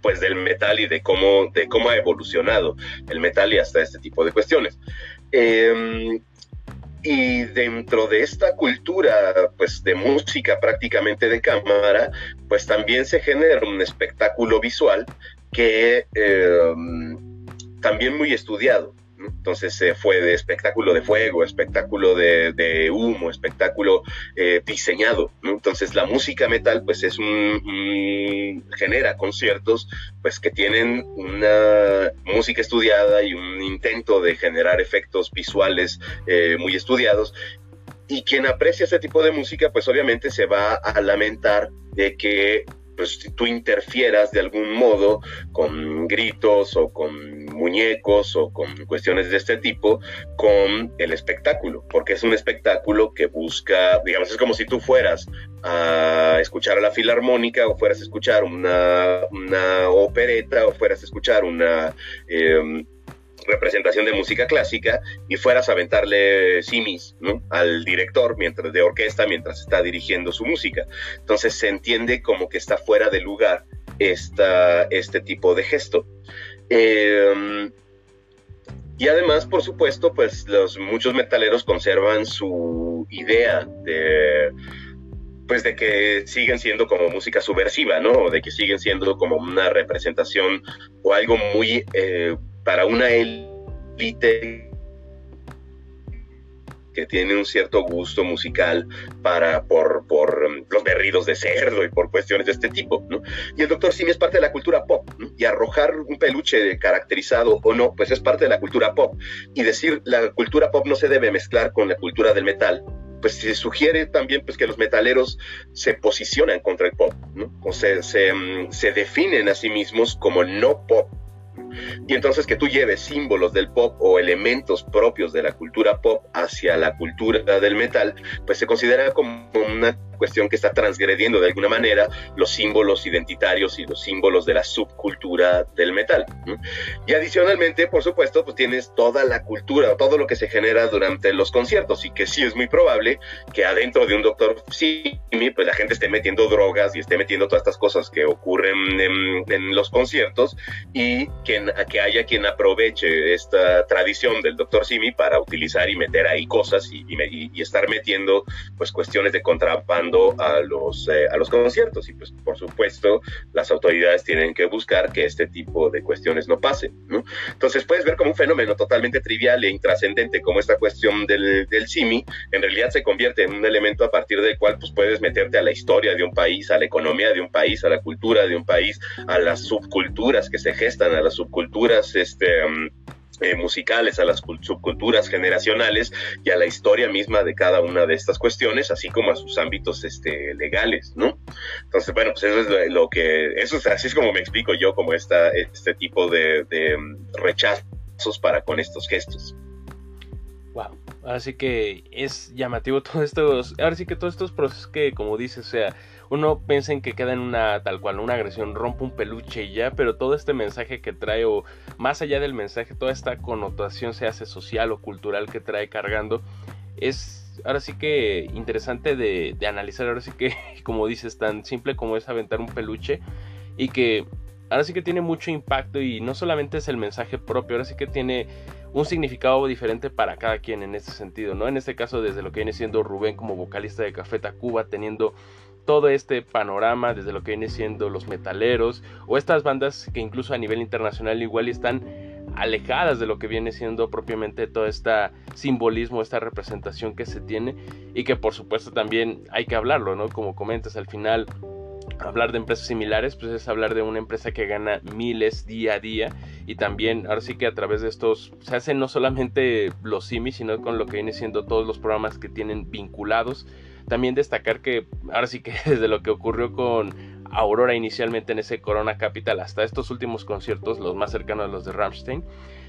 B: pues del metal y de cómo, de cómo ha evolucionado el metal y hasta este tipo de cuestiones. Eh, y dentro de esta cultura pues de música prácticamente de cámara pues también se genera un espectáculo visual que eh, también muy estudiado entonces se fue de espectáculo de fuego, espectáculo de, humo, espectáculo eh, diseñado. Entonces la música metal pues es un, genera conciertos pues que tienen una música estudiada y un intento de generar efectos visuales eh, muy estudiados y quien aprecia ese tipo de música, pues obviamente se va a lamentar de que pues tú interfieras de algún modo con gritos o con muñecos o con cuestiones de este tipo con el espectáculo, porque es un espectáculo que busca, digamos, es como si tú fueras a escuchar a la filarmónica o fueras a escuchar una, una opereta o fueras a escuchar una... Em, representación de música clásica y fueras a aventarle simis al director mientras de orquesta mientras está dirigiendo su música. Entonces se entiende como que está fuera de lugar esta, este tipo de gesto. Em, Y además, por supuesto, pues los muchos metaleros conservan su idea de pues de que siguen siendo como música subversiva, ¿no? De que siguen siendo como una representación o algo muy eh, para una élite que tiene un cierto gusto musical para, por, por um, los berridos de cerdo y por cuestiones de este tipo, ¿no? Y el Doctor Simi es parte de la cultura pop, Y arrojar un peluche caracterizado o no, pues es parte de la cultura pop. Y decir la cultura pop no se debe mezclar con la cultura del metal, pues se sugiere también pues que los metaleros se posicionan contra el pop, ¿no? O se, se, um, se definen a sí mismos como no pop, y entonces que tú lleves símbolos del pop o elementos propios de la cultura pop hacia la cultura del metal, pues se considera como una cuestión que está transgrediendo de alguna manera los símbolos identitarios y los símbolos de la subcultura del metal. Y adicionalmente, por supuesto, pues tienes toda la cultura, todo lo que se genera durante los conciertos y que sí es muy probable que adentro de un Doctor Simi, pues la gente esté metiendo drogas y esté metiendo todas estas cosas que ocurren en, los conciertos y que, que haya quien aproveche esta tradición del Doctor Simi para utilizar y meter ahí cosas y, estar metiendo pues cuestiones de contrabando a los, eh, a los conciertos. Y pues por supuesto las autoridades tienen que buscar que este tipo de cuestiones no pasen. ¿no? Entonces puedes ver como un fenómeno totalmente trivial e intrascendente como esta cuestión del, del CIMI, en realidad se convierte en un elemento a partir del cual pues puedes meterte a la historia de un país, a la economía de un país, a la cultura de un país, a las subculturas que se gestan, a las subculturas este, mm, eh, musicales, a las subculturas generacionales y a la historia misma de cada una de estas cuestiones, así como a sus ámbitos este, legales, ¿no? Entonces, bueno, pues eso es lo, que, eso es así es como me explico yo como esta, este tipo de, de mm, rechazos para con estos gestos.
A: Wow, así que es llamativo todo esto, ahora sí que todos estos procesos que, como dices, o sea, uno piensa en que queda en una tal cual, una agresión, rompe un peluche y ya, pero todo este mensaje que trae, o más allá del mensaje, toda esta connotación se hace social o cultural que trae cargando, es ahora sí que interesante de, analizar, ahora sí que, como dices, tan simple como es aventar un peluche y que ahora sí que tiene mucho impacto y no solamente es el mensaje propio, ahora sí que tiene un significado diferente para cada quien en este sentido, ¿no? En este caso desde lo que viene siendo Rubén como vocalista de Café Tacuba, teniendo todo este panorama desde lo que viene siendo los metaleros o estas bandas que incluso a nivel internacional igual están alejadas de lo que viene siendo propiamente todo este simbolismo, esta representación que se tiene y que por supuesto también hay que hablarlo, ¿no? Como comentas al final hablar de empresas similares, pues es hablar de una empresa que gana miles día a día y también ahora sí que a través de estos se hacen no solamente los simis, sino con lo que viene siendo todos los programas que tienen vinculados también destacar que ahora sí que desde lo que ocurrió con Aurora inicialmente en ese Corona Capital hasta estos últimos conciertos, los más cercanos a los de Rammstein,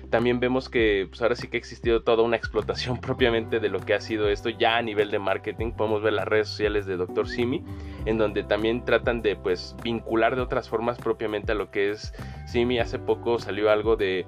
A: también vemos que pues ahora sí que ha existido toda una explotación propiamente de lo que ha sido esto ya a nivel de marketing. Podemos ver las redes sociales de Dr. Simi, en donde también tratan de pues vincular de otras formas propiamente a lo que es Simi. Hace poco salió algo de,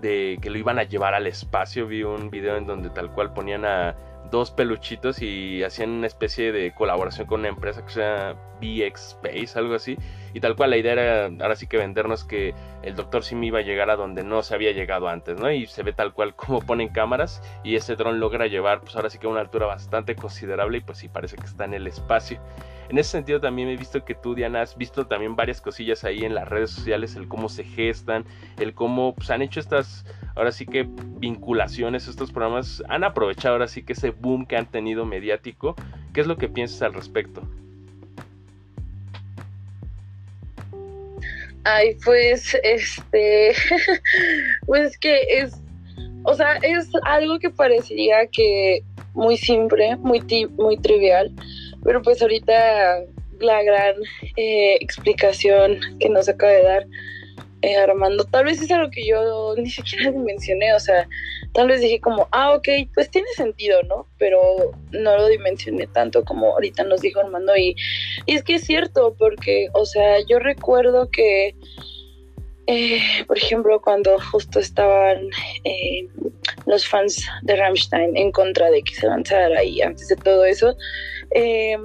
A: de que lo iban a llevar al espacio. Vi un video en donde tal cual ponían a dos peluchitos y hacían una especie de colaboración con una empresa que se llama BX Space, algo así. Y tal cual la idea era ahora sí que vendernos que el Doctor Sim iba a llegar a donde no se había llegado antes, ¿no? Y se ve tal cual como ponen cámaras y ese dron logra llevar pues ahora sí que a una altura bastante considerable y pues sí parece que está en el espacio. En ese sentido también he visto que tú, Diana, has visto también varias cosillas ahí en las redes sociales, el cómo se gestan, el cómo pues, han hecho estas, ahora sí que vinculaciones, estos programas, han aprovechado ahora sí que ese boom que han tenido mediático. ¿Qué es lo que piensas al respecto?
C: Ay, pues, este, pues que es, o sea, es algo que parecería que muy simple, muy, muy trivial, pero pues ahorita la gran eh, explicación que nos acaba de dar eh, Armando, tal vez es algo que yo ni siquiera dimensioné, o sea, tal vez dije como, ah, ok, pues tiene sentido, ¿no? Pero no lo dimensioné tanto como ahorita nos dijo Armando y, y es que es cierto, porque, o sea, yo recuerdo que eh, por ejemplo, cuando justo estaban eh, los fans de Rammstein en contra de que se lanzara y antes de todo eso, eh,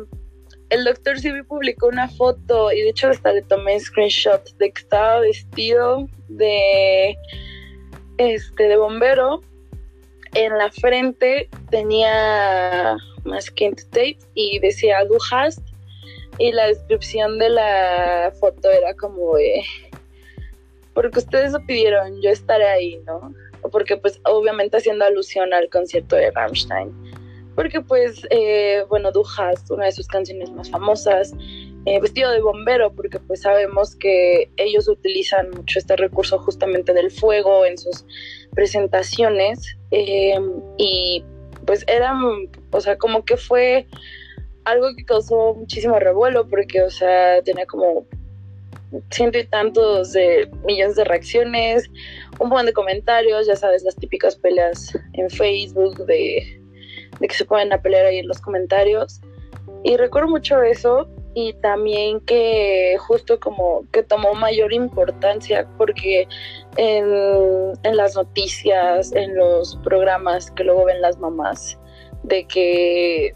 C: el doctor Sibi publicó una foto y de hecho hasta le tomé screenshot de que estaba vestido de este, de bombero, en la frente tenía masking tape y decía do hast y la descripción de la foto era como de porque ustedes lo pidieron, yo estaré ahí, ¿no? Porque pues obviamente haciendo alusión al concierto de Rammstein. Porque pues, eh, bueno, Du una de sus canciones más famosas, eh, vestido de bombero, porque pues sabemos que ellos utilizan mucho este recurso justamente del fuego en sus presentaciones. Eh, y pues era, o sea, como que fue algo que causó muchísimo revuelo, porque, o sea, tenía como ciento y tantos de millones de reacciones, un montón de comentarios, ya sabes, las típicas peleas en Facebook de, de que se pueden a pelear ahí en los comentarios. Y recuerdo mucho eso y también que justo como que tomó mayor importancia porque en, en las noticias, en los programas que luego ven las mamás, de que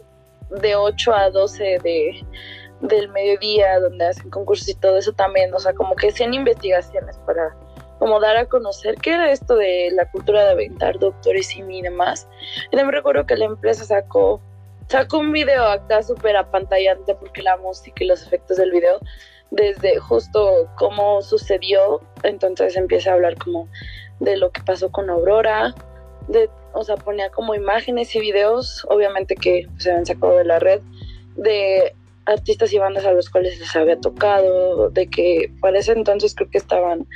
C: de 8 a 12 de del mediodía donde hacen concursos y todo eso también, o sea, como que hacían investigaciones para como dar a conocer qué era esto de la cultura de aventar doctores y demás. Y también recuerdo que la empresa sacó sacó un video acá súper apantallante porque la música y los efectos del video desde justo cómo sucedió, entonces empieza a hablar como de lo que pasó con Aurora, de, o sea, ponía como imágenes y videos, obviamente que se habían sacado de la red, de artistas y bandas a los cuales les había tocado, de que para ese entonces creo que estaban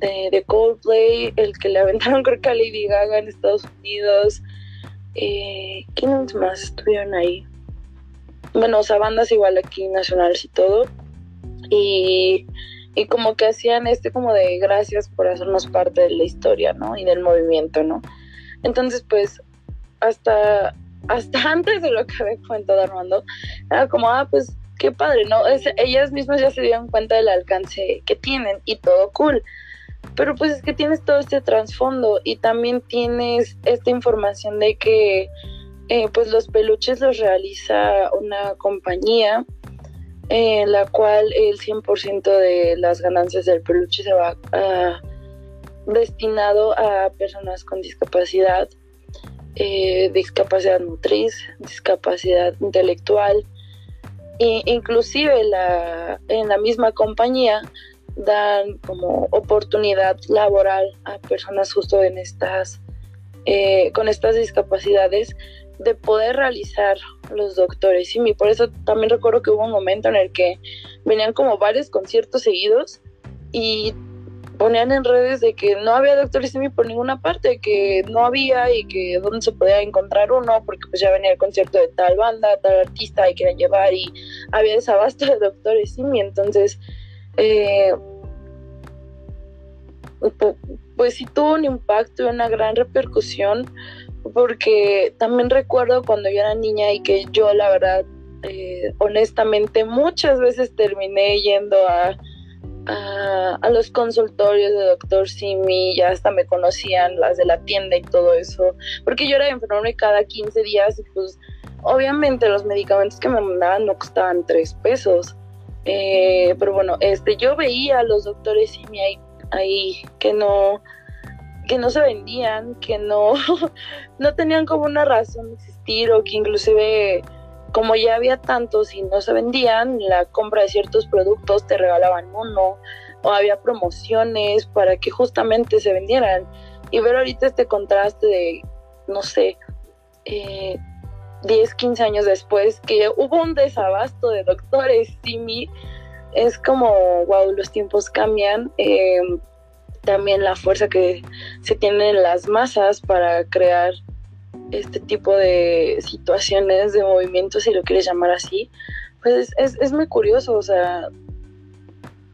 C: de, Coldplay, el que le aventaron creo que a Lady Gaga en Estados Unidos. Eh, ¿Quiénes más estuvieron ahí? Bueno, o sea, bandas igual aquí nacionales y todo. Y, y como que hacían este como de gracias por hacernos parte de la historia, ¿no? Y del movimiento, ¿no? Entonces, pues, hasta hasta antes de lo que había comentado Armando, era como, ah, pues qué padre, ¿no? ellas mismas ya se dieron cuenta del alcance que tienen y todo cool. Pero pues es que tienes todo este trasfondo y también tienes esta información de que eh, pues los peluches los realiza una compañía en la cual el 100% de las ganancias del peluche se va ah, destinado a personas con discapacidad eh, discapacidad motriz, discapacidad intelectual, e inclusive la, en la misma compañía dan como oportunidad laboral a personas justo en estas, eh, con estas discapacidades de poder realizar los doctores. Y por eso también recuerdo que hubo un momento en el que venían como varios conciertos seguidos y ponían en redes de que no había Doctor Simi por ninguna parte, que no había y que dónde se podía encontrar uno, porque pues ya venía el concierto de tal banda, tal artista y querían llevar y había desabasto de Doctor Simi, entonces eh, pues sí tuvo un impacto y una gran repercusión, porque también recuerdo cuando yo era niña y que yo la verdad, eh, honestamente, muchas veces terminé yendo a a, los consultorios de doctor Simi, ya hasta me conocían las de la tienda y todo eso, porque yo era enferma cada 15 días y pues obviamente los medicamentos que me mandaban no costaban 3 pesos. Eh, pero bueno, este, yo veía a los doctores Simi ahí, ahí que no que no se vendían, que no, no tenían como una razón de existir o que inclusive como ya había tantos y no se vendían, la compra de ciertos productos te regalaban uno o había promociones para que justamente se vendieran. Y ver ahorita este contraste de, no sé, eh, 10, 15 años después, que hubo un desabasto de doctores, Simi, es como, wow, los tiempos cambian. Eh, también la fuerza que se tienen las masas para crear este tipo de situaciones, de movimientos, si lo quieres llamar así, pues es, es muy curioso, o sea,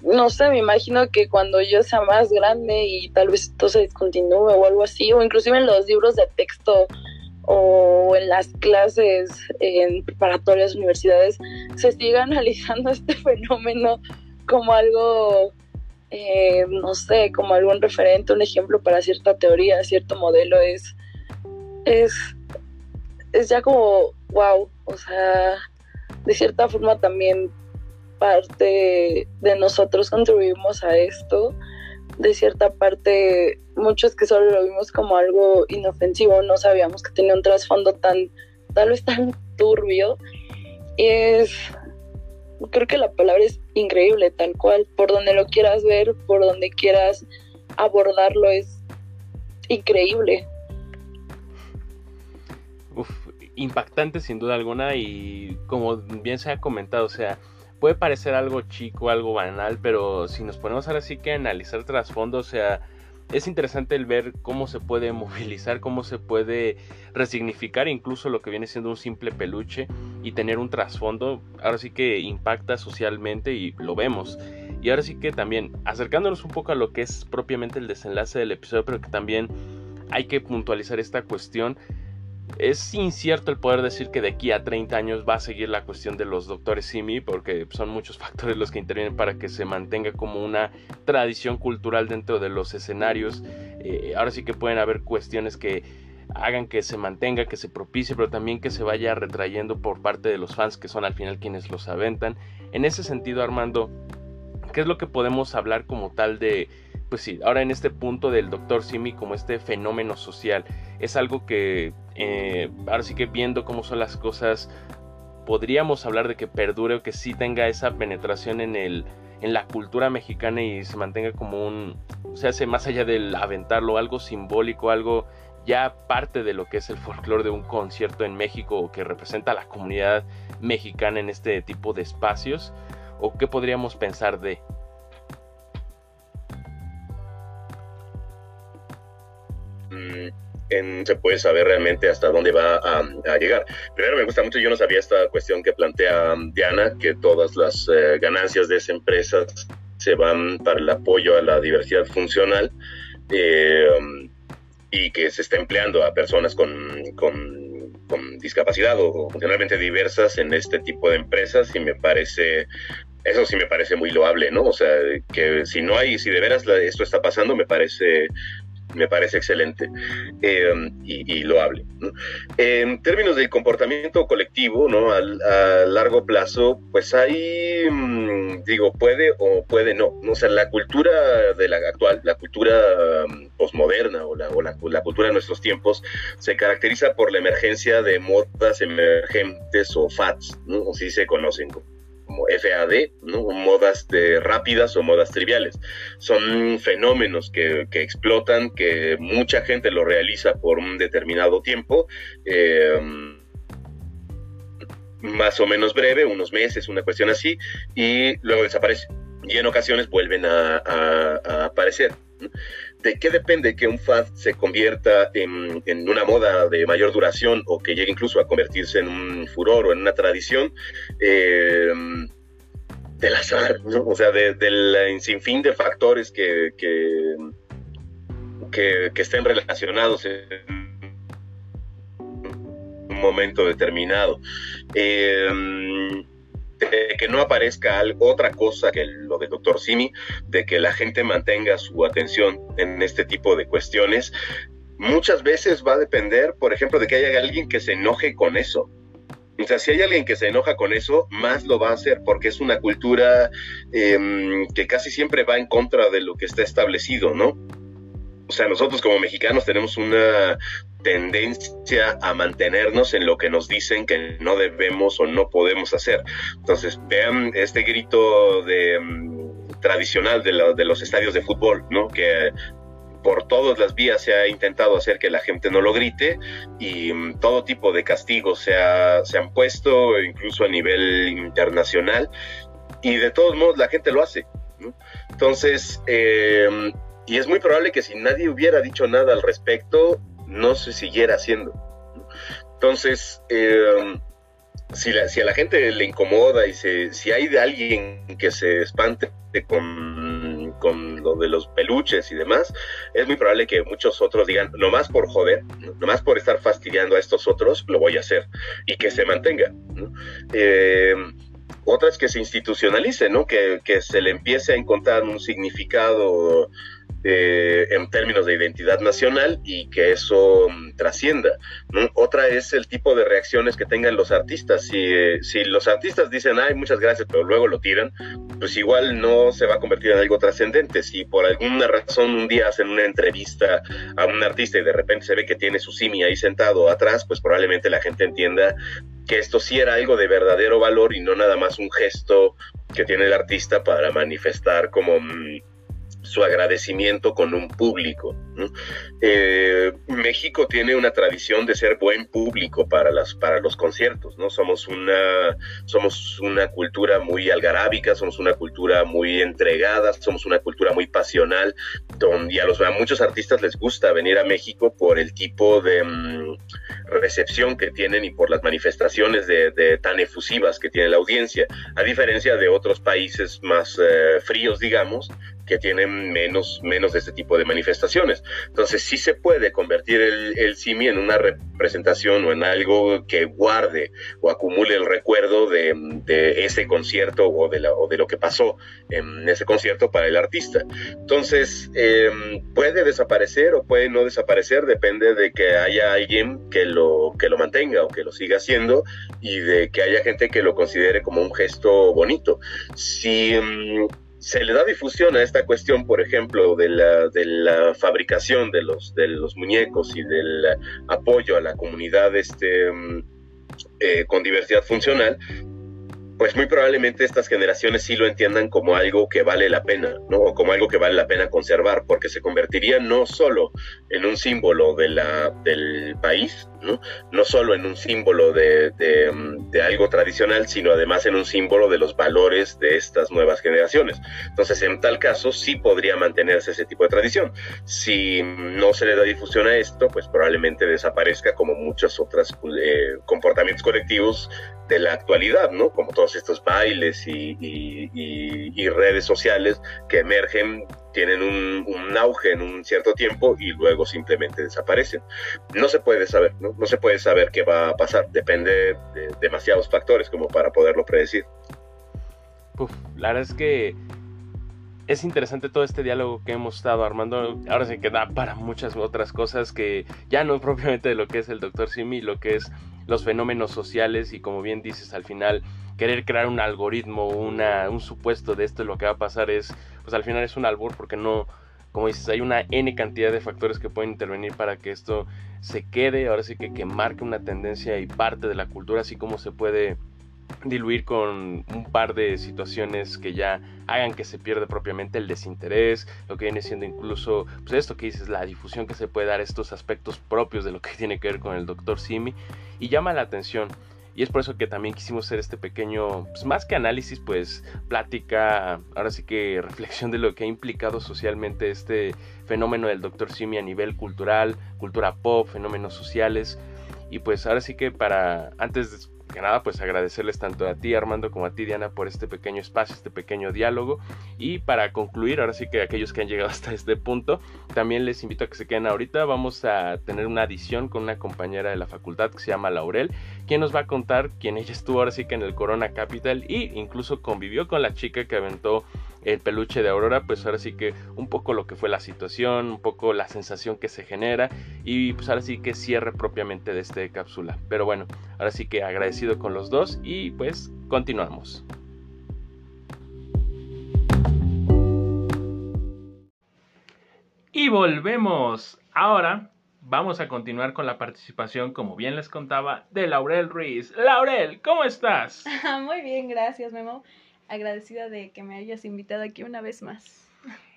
C: no sé, me imagino que cuando yo sea más grande y tal vez esto se discontinúe o algo así, o inclusive en los libros de texto o en las clases en preparatorias, universidades, se siga analizando este fenómeno como algo, eh, no sé, como algún referente, un ejemplo para cierta teoría, cierto modelo, es es, es ya como, wow, o sea, de cierta forma también parte de nosotros contribuimos a esto, de cierta parte, muchos que solo lo vimos como algo inofensivo, no sabíamos que tenía un trasfondo tan, tal vez tan turbio. Es, creo que la palabra es increíble, tal cual, por donde lo quieras ver, por donde quieras abordarlo, es increíble.
A: Impactante sin duda alguna y como bien se ha comentado, o sea, puede parecer algo chico, algo banal, pero si nos ponemos ahora sí que analizar trasfondo, o sea, es interesante el ver cómo se puede movilizar, cómo se puede resignificar incluso lo que viene siendo un simple peluche y tener un trasfondo, ahora sí que impacta socialmente y lo vemos. Y ahora sí que también acercándonos un poco a lo que es propiamente el desenlace del episodio, pero que también hay que puntualizar esta cuestión es incierto el poder decir que de aquí a 30 años va a seguir la cuestión de los doctores Simi, porque son muchos factores los que intervienen para que se mantenga como una tradición cultural dentro de los escenarios. Eh, ahora sí que pueden haber cuestiones que hagan que se mantenga, que se propicie, pero también que se vaya retrayendo por parte de los fans que son al final quienes los aventan. En ese sentido, Armando, ¿qué es lo que podemos hablar como tal de pues sí, ahora en este punto del Doctor Simi como este fenómeno social, es algo que eh, ahora sí que viendo cómo son las cosas, podríamos hablar de que perdure o que sí tenga esa penetración en el en la cultura mexicana y se mantenga como un se hace más allá del aventarlo algo simbólico algo ya parte de lo que es el folclore de un concierto en México o que representa a la comunidad mexicana en este tipo de espacios o qué podríamos pensar de
B: se puede saber realmente hasta dónde va a, llegar. Primero me gusta mucho, yo no sabía esta cuestión que plantea Diana, que todas las eh, ganancias de esa empresa se van para el apoyo a la diversidad funcional eh, y que se está empleando a personas con, con discapacidad o funcionalmente diversas en este tipo de empresas y me parece eso sí me parece muy loable, ¿no? O sea, que si no hay, si de veras esto está pasando, me parece me parece excelente eh, y, loable. En términos de comportamiento colectivo, ¿no? A, largo plazo, pues hay, mm, digo, puede o puede no. O sea, la cultura de la actual, la cultura um, posmoderna o, la, o la, la, cultura de nuestros tiempos se caracteriza por la emergencia de modas emergentes o FATs, ¿no? o si se conocen como FAD, ¿no? modas rápidas o modas triviales. Son fenómenos que, explotan, que mucha gente lo realiza por un determinado tiempo. Eh, más o menos breve, unos meses, una cuestión así, y luego desaparece. Y en ocasiones vuelven a aparecer. ¿De qué depende que un fad se convierta en, una moda de mayor duración o que llegue incluso a convertirse en un furor o en una tradición? Eh, del azar, o sea, del sinfín de factores que, que, estén relacionados en un momento determinado. Eh, de que no aparezca otra cosa que lo de Doctor Simi, de que la gente mantenga su atención en este tipo de cuestiones, muchas veces va a depender, por ejemplo, de que haya alguien que se enoje con eso. O sea, si hay alguien que se enoja con eso, más lo va a hacer, porque es una cultura em, que casi siempre va en contra de lo que está establecido, ¿no? O sea, nosotros como mexicanos tenemos una tendencia a mantenernos en lo que nos dicen que no debemos o no podemos hacer. Entonces, vean este grito de, mm, tradicional de, los estadios de fútbol, ¿no? Que por todas las vías se ha intentado hacer que la gente no lo grite y mm, todo tipo de castigos se, se han puesto, incluso a nivel internacional, y de todos modos la gente lo hace. Entonces, eh, y es muy probable que si nadie hubiera dicho nada al respecto, no se siguiera haciendo. Entonces, eh, si, si, a la gente le incomoda y si hay de alguien que se espante con, con, lo de los peluches y demás, es muy probable que muchos otros digan, nomás por joder, nomás por estar fastidiando a estos otros, lo voy a hacer y que se mantenga. Eh, otra es que se institucionalice, ¿no? Que, que, se le empiece a encontrar un significado eh, en términos de identidad nacional y que eso mm, trascienda. Otra es el tipo de reacciones que tengan los artistas. Si, si los artistas dicen, ay, muchas gracias, pero luego lo tiran, pues igual no se va a convertir en algo trascendente. Si por alguna razón un día hacen una entrevista a un artista y de repente se ve que tiene su simi ahí sentado atrás, pues probablemente la gente entienda que esto sí era algo de verdadero valor y no nada más un gesto que tiene el artista para manifestar como mm, su agradecimiento con un público. Eh, México tiene una tradición de ser buen público para, las, para los conciertos, ¿no? Somos una, somos una cultura muy algarábica, somos una cultura muy entregada, somos una cultura muy pasional, donde a, los, muchos artistas les gusta venir a México por el tipo de mm, recepción que tienen y por las manifestaciones de, tan efusivas que tiene la audiencia, a diferencia de otros países más eh, fríos, digamos, que tienen menos, menos de este tipo de manifestaciones. Entonces sí se puede convertir el, el CIMI en una representación o en algo que guarde o acumule el recuerdo de, de ese concierto o de, la, o de lo que pasó en ese concierto para el artista. Entonces em, puede desaparecer o puede no desaparecer, depende de que haya alguien que lo, que lo mantenga o que lo siga haciendo y de que haya gente que lo considere como un gesto bonito. Si em, se le da difusión a esta cuestión, por ejemplo, de la, de la fabricación de los, de los muñecos y del apoyo a la comunidad este, mm, eh, con diversidad funcional, pues muy probablemente estas generaciones sí lo entiendan como algo que vale la pena, ¿no? O como algo que vale la pena conservar, porque se convertiría no solo en un símbolo del país, ¿no? No solo en un símbolo de, algo tradicional, sino además en un símbolo de los valores de estas nuevas generaciones. Entonces, en tal caso, sí podría mantenerse ese tipo de tradición. Si no se le da difusión a esto, pues probablemente desaparezca como muchos otros eh, comportamientos colectivos de la actualidad, ¿no? Como todos estos bailes y, redes sociales que emergen, tienen un, auge en un cierto tiempo y luego simplemente desaparecen. No se puede saber, ¿no? No se puede saber qué va a pasar, depende de demasiados factores como para poderlo predecir.
A: la verdad es que es interesante todo este diálogo que hemos estado armando. Ahora se queda para muchas otras cosas que ya no propiamente de lo que es el Dr. Simi, lo que es los fenómenos sociales y como bien dices al final querer crear un algoritmo, una, un supuesto de esto lo que va a pasar es, pues al final es un albur porque no, como dices, hay una N cantidad de factores que pueden intervenir para que esto se quede, ahora sí que, que marque una tendencia y parte de la cultura, así como se puede diluir con un par de situaciones que ya hagan que se pierda propiamente el desinterés, lo que viene siendo incluso, pues esto que dices, la difusión que se puede dar estos aspectos propios de lo que tiene que ver con el doctor Simi, y llama la atención. Y es por eso que también quisimos hacer este pequeño, pues más que análisis, pues plática, ahora sí que reflexión de lo que ha implicado socialmente este fenómeno del Dr. Simi a nivel cultural, cultura pop, fenómenos sociales. Y pues ahora sí que para, antes que nada, pues agradecerles tanto a ti Armando como a ti Diana por este pequeño espacio, este pequeño diálogo. Y para concluir, ahora sí que aquellos que han llegado hasta este punto, también les invito a que se queden ahorita. Vamos a tener una adición con una compañera de la facultad que se llama Laurel, quien nos va a contar quién ella estuvo ahora sí que en el Corona Capital y incluso convivió con la chica que aventó el peluche de Aurora, pues ahora sí que un poco lo que fue la situación, un poco la sensación que se genera y pues ahora sí que cierre propiamente de esta cápsula. Pero bueno, ahora sí que agradecido con los dos y pues continuamos. Y volvemos. Ahora vamos a continuar con la participación, como bien les contaba, de Laurel Ruiz. Laurel, ¿cómo estás?
D: Muy bien, gracias, Memo agradecida de que me hayas invitado aquí una vez más.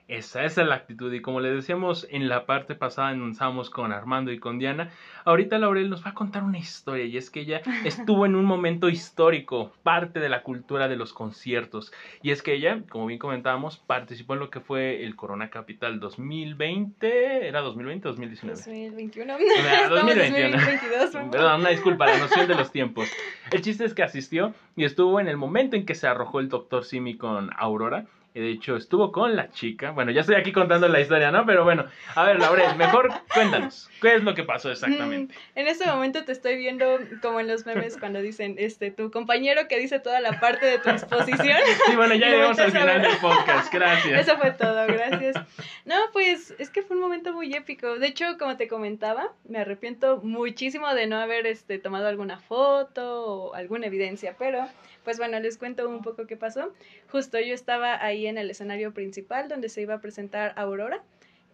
A: Esa, es la actitud. Y como les decíamos en la parte pasada, anunciamos con Armando y con Diana, ahorita Laurel nos va a contar una historia. Y es que ella estuvo en un momento histórico, parte de la cultura de los conciertos. Y es que ella, como bien comentábamos, participó en lo que fue el Corona Capital 2020. ¿Era 2020 o 2019?
D: 2021.
A: 2021. 2022. Perdón, una disculpa, la noción de los tiempos. El chiste es que asistió y estuvo en el momento en que se arrojó el Doctor Simi con Aurora de hecho, estuvo con la chica. Bueno, ya estoy aquí contando la historia, ¿no? Pero bueno, a ver, Laurel, mejor cuéntanos. ¿Qué es lo que pasó exactamente?
D: Mm, en este momento te estoy viendo como en los memes cuando dicen, este, tu compañero que dice toda la parte de tu exposición.
A: Sí, bueno, ya llegamos al final del podcast. Gracias.
D: Eso fue todo, gracias. No, pues es que fue un momento muy épico. De hecho, como te comentaba, me arrepiento muchísimo de no haber este, tomado alguna foto o alguna evidencia, pero Pues bueno, les cuento un poco qué pasó. Justo yo estaba ahí en el escenario principal donde se iba a presentar Aurora.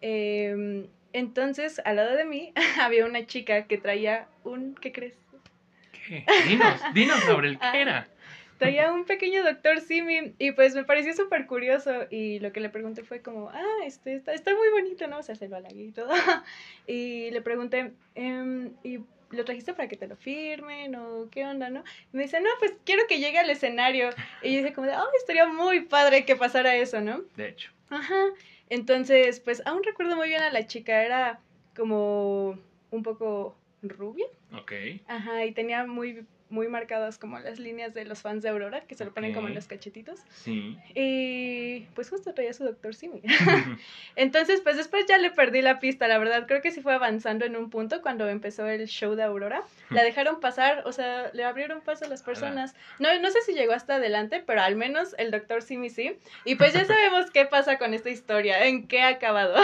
D: Em, entonces, al lado de mí había una chica que traía un, ¿qué crees?
E: ¿Qué? Dinos, dinos sobre el
D: Ah.
E: que era.
D: Traía un pequeño doctor Simi y pues me pareció súper curioso y lo que le pregunté fue como, ah, este está, está muy bonito, ¿no? O sea, se lo halagué y todo. Y le pregunté, "Em, ¿y lo trajiste para que te lo firmen o qué onda, no? Y me dice, no, pues quiero que llegue al escenario. Y yo dije como de, oh, estaría muy padre que pasara eso, ¿no?
E: De hecho.
D: Ajá. Entonces, pues aún recuerdo muy bien a la chica, era como un poco rubia.
E: Ok.
D: Ajá, y tenía muy, muy marcadas como las líneas de los fans de Aurora, que se lo ponen como en los cachetitos.
E: Sí.
D: Y pues justo traía su doctor Simi. Entonces, pues después ya le perdí la pista, la verdad. Creo que sí fue avanzando en un punto cuando empezó el show de Aurora. La dejaron pasar, o sea, le abrieron paso a las personas. No, no sé si llegó hasta adelante, pero al menos el doctor Simi sí. Y pues ya sabemos qué pasa con esta historia, en qué ha acabado.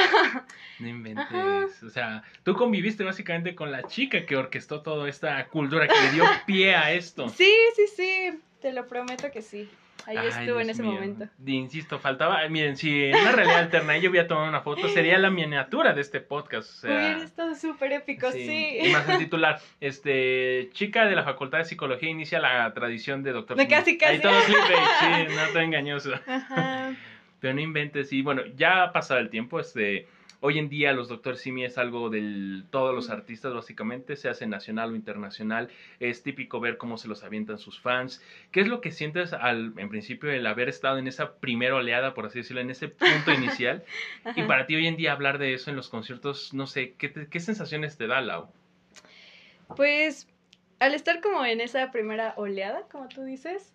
E: No inventes.
D: Ajá.
E: O sea, tú conviviste básicamente con la chica que orquestó toda esta cultura, que le dio pie a esto.
D: Sí, sí, sí, te lo prometo que sí. Ahí
E: Ay,
D: estuve en ese
E: mío.
D: momento.
E: Insisto, faltaba. Miren, si en una realidad alterna yo hubiera tomado una foto, sería la miniatura de este podcast. O sea,
D: Hubiera estado súper épico, sí.
E: Y más el titular, este, chica de la Facultad de Psicología inicia la tradición de doctor.
D: De casi, casi.
E: Ahí todo clickbait, sí, no tan engañoso.
D: Ajá.
E: Pero no inventes, y bueno, ya ha pasado el tiempo, este, hoy en día los Doctor Simi es algo del, todos los artistas básicamente, se hace nacional o internacional, es típico ver cómo se los avientan sus fans. ¿Qué es lo que sientes al, en principio, el haber estado en esa primera oleada, por así decirlo, en ese punto inicial? Y para ti hoy en día hablar de eso en los conciertos, no sé, ¿qué, te- qué sensaciones te da, Lau?
D: Pues al estar como en esa primera oleada, como tú dices,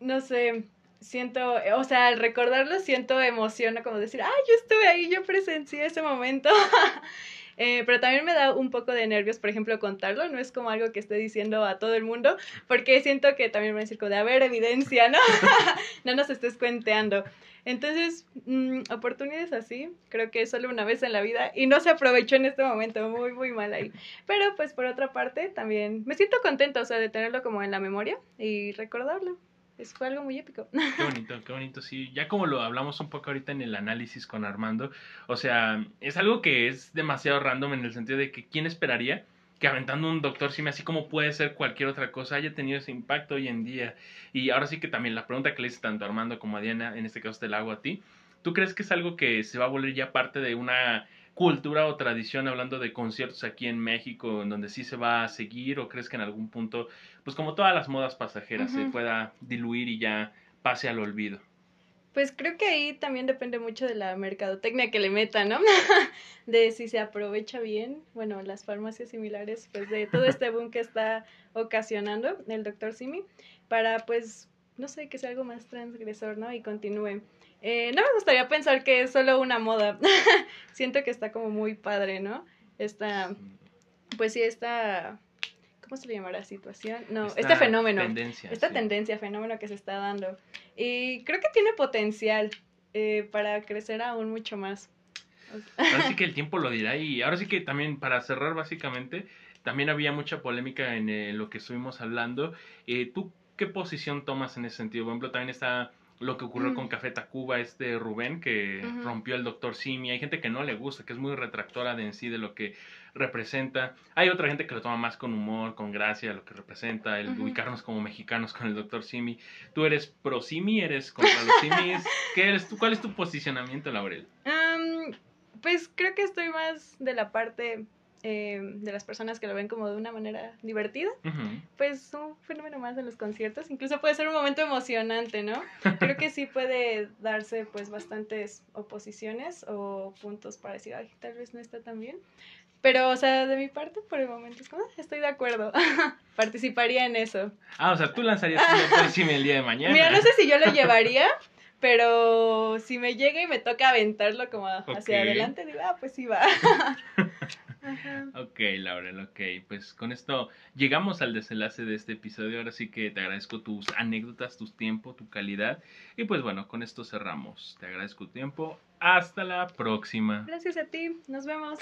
D: no sé, siento, o sea, al recordarlo siento emoción, como decir, ah, yo estuve ahí, yo presencié ese momento. Eh, pero también me da un poco de nervios, por ejemplo, contarlo, no es como algo que esté diciendo a todo el mundo, porque siento que también me a decir como de, a ver, evidencia, ¿no? no nos estés cuenteando. Entonces, mm, oportunidades así, creo que es solo una vez en la vida y no se aprovechó en este momento, muy, muy mal ahí. Pero pues por otra parte, también me siento contenta, o sea, de tenerlo como en la memoria y recordarlo. Es, fue algo muy épico.
E: Qué bonito, qué bonito, sí. Ya como lo hablamos un poco ahorita en el análisis con Armando, o sea, es algo que es demasiado random en el sentido de que quién esperaría que aventando un Doctor Simi, así como puede ser cualquier otra cosa, haya tenido ese impacto hoy en día. Y ahora sí que también la pregunta que le hice tanto a Armando como a Diana, en este caso te la hago a ti, ¿tú crees que es algo que se va a volver ya parte de una cultura o tradición hablando de conciertos aquí en México en donde sí se va a seguir o crees que en algún punto pues como todas las modas pasajeras se pueda diluir y ya pase al olvido
D: Pues creo que ahí también depende mucho de la mercadotecnia que le meta, ¿no? de si se aprovecha bien, bueno, las farmacias similares, pues de todo este boom que está ocasionando el doctor Simi, para pues, no sé, que sea algo más transgresor, ¿no? Y continúe. Eh, no me gustaría pensar que es solo una moda. Siento que está como muy padre, ¿no? Esta, pues sí, esta, ¿cómo se le llamará? Situación. No,
E: Esta
D: este fenómeno.
E: tendencia,
D: Esta
E: sí.
D: tendencia, fenómeno que se está dando. Y creo que tiene potencial eh, para crecer aún mucho más.
E: ahora sí que el tiempo lo dirá y ahora sí que también para cerrar básicamente también había mucha polémica en eh, lo que estuvimos hablando tú qué posición tomas en ese sentido por ejemplo también está lo que ocurrió
D: Mm.
E: con Café Tacuba, este Rubén que rompió el Doctor Simi. Hay gente que no le gusta, que es muy retractora de en sí de lo que representa. Hay otra gente que lo toma más con humor, con gracia, lo que representa, el ubicarnos como mexicanos con el Doctor Simi. ¿Tú eres pro Simi? ¿Eres contra los Simis? ¿Qué eres tú? ¿Cuál es tu posicionamiento, Laurel?
D: Pues creo que estoy más de la parte eh, de las personas que lo ven como de una manera divertida.
E: Ujú.
D: Pues un fenómeno más en los conciertos. Incluso puede ser un momento emocionante, ¿no? Creo que sí puede darse pues bastantes oposiciones o puntos para decir, ay, tal vez no está tan bien. Pero, o sea, de mi parte, por el momento es como, "Ah, estoy de acuerdo. Participaría en eso.
E: Ah, o sea, tú lanzarías un el día de mañana.
D: Mira, no sé si yo lo llevaría, pero si me llega y me toca aventarlo como hacia adelante, digo, ah, pues sí va. Ajá.
E: Ok, Laurel, ok. Pues con esto llegamos al desenlace de este episodio. Ahora sí que te agradezco tus anécdotas, tu tiempo, tu calidad. Y pues bueno, con esto cerramos. Te agradezco tu tiempo. Hasta la próxima.
D: Gracias a ti, nos vemos.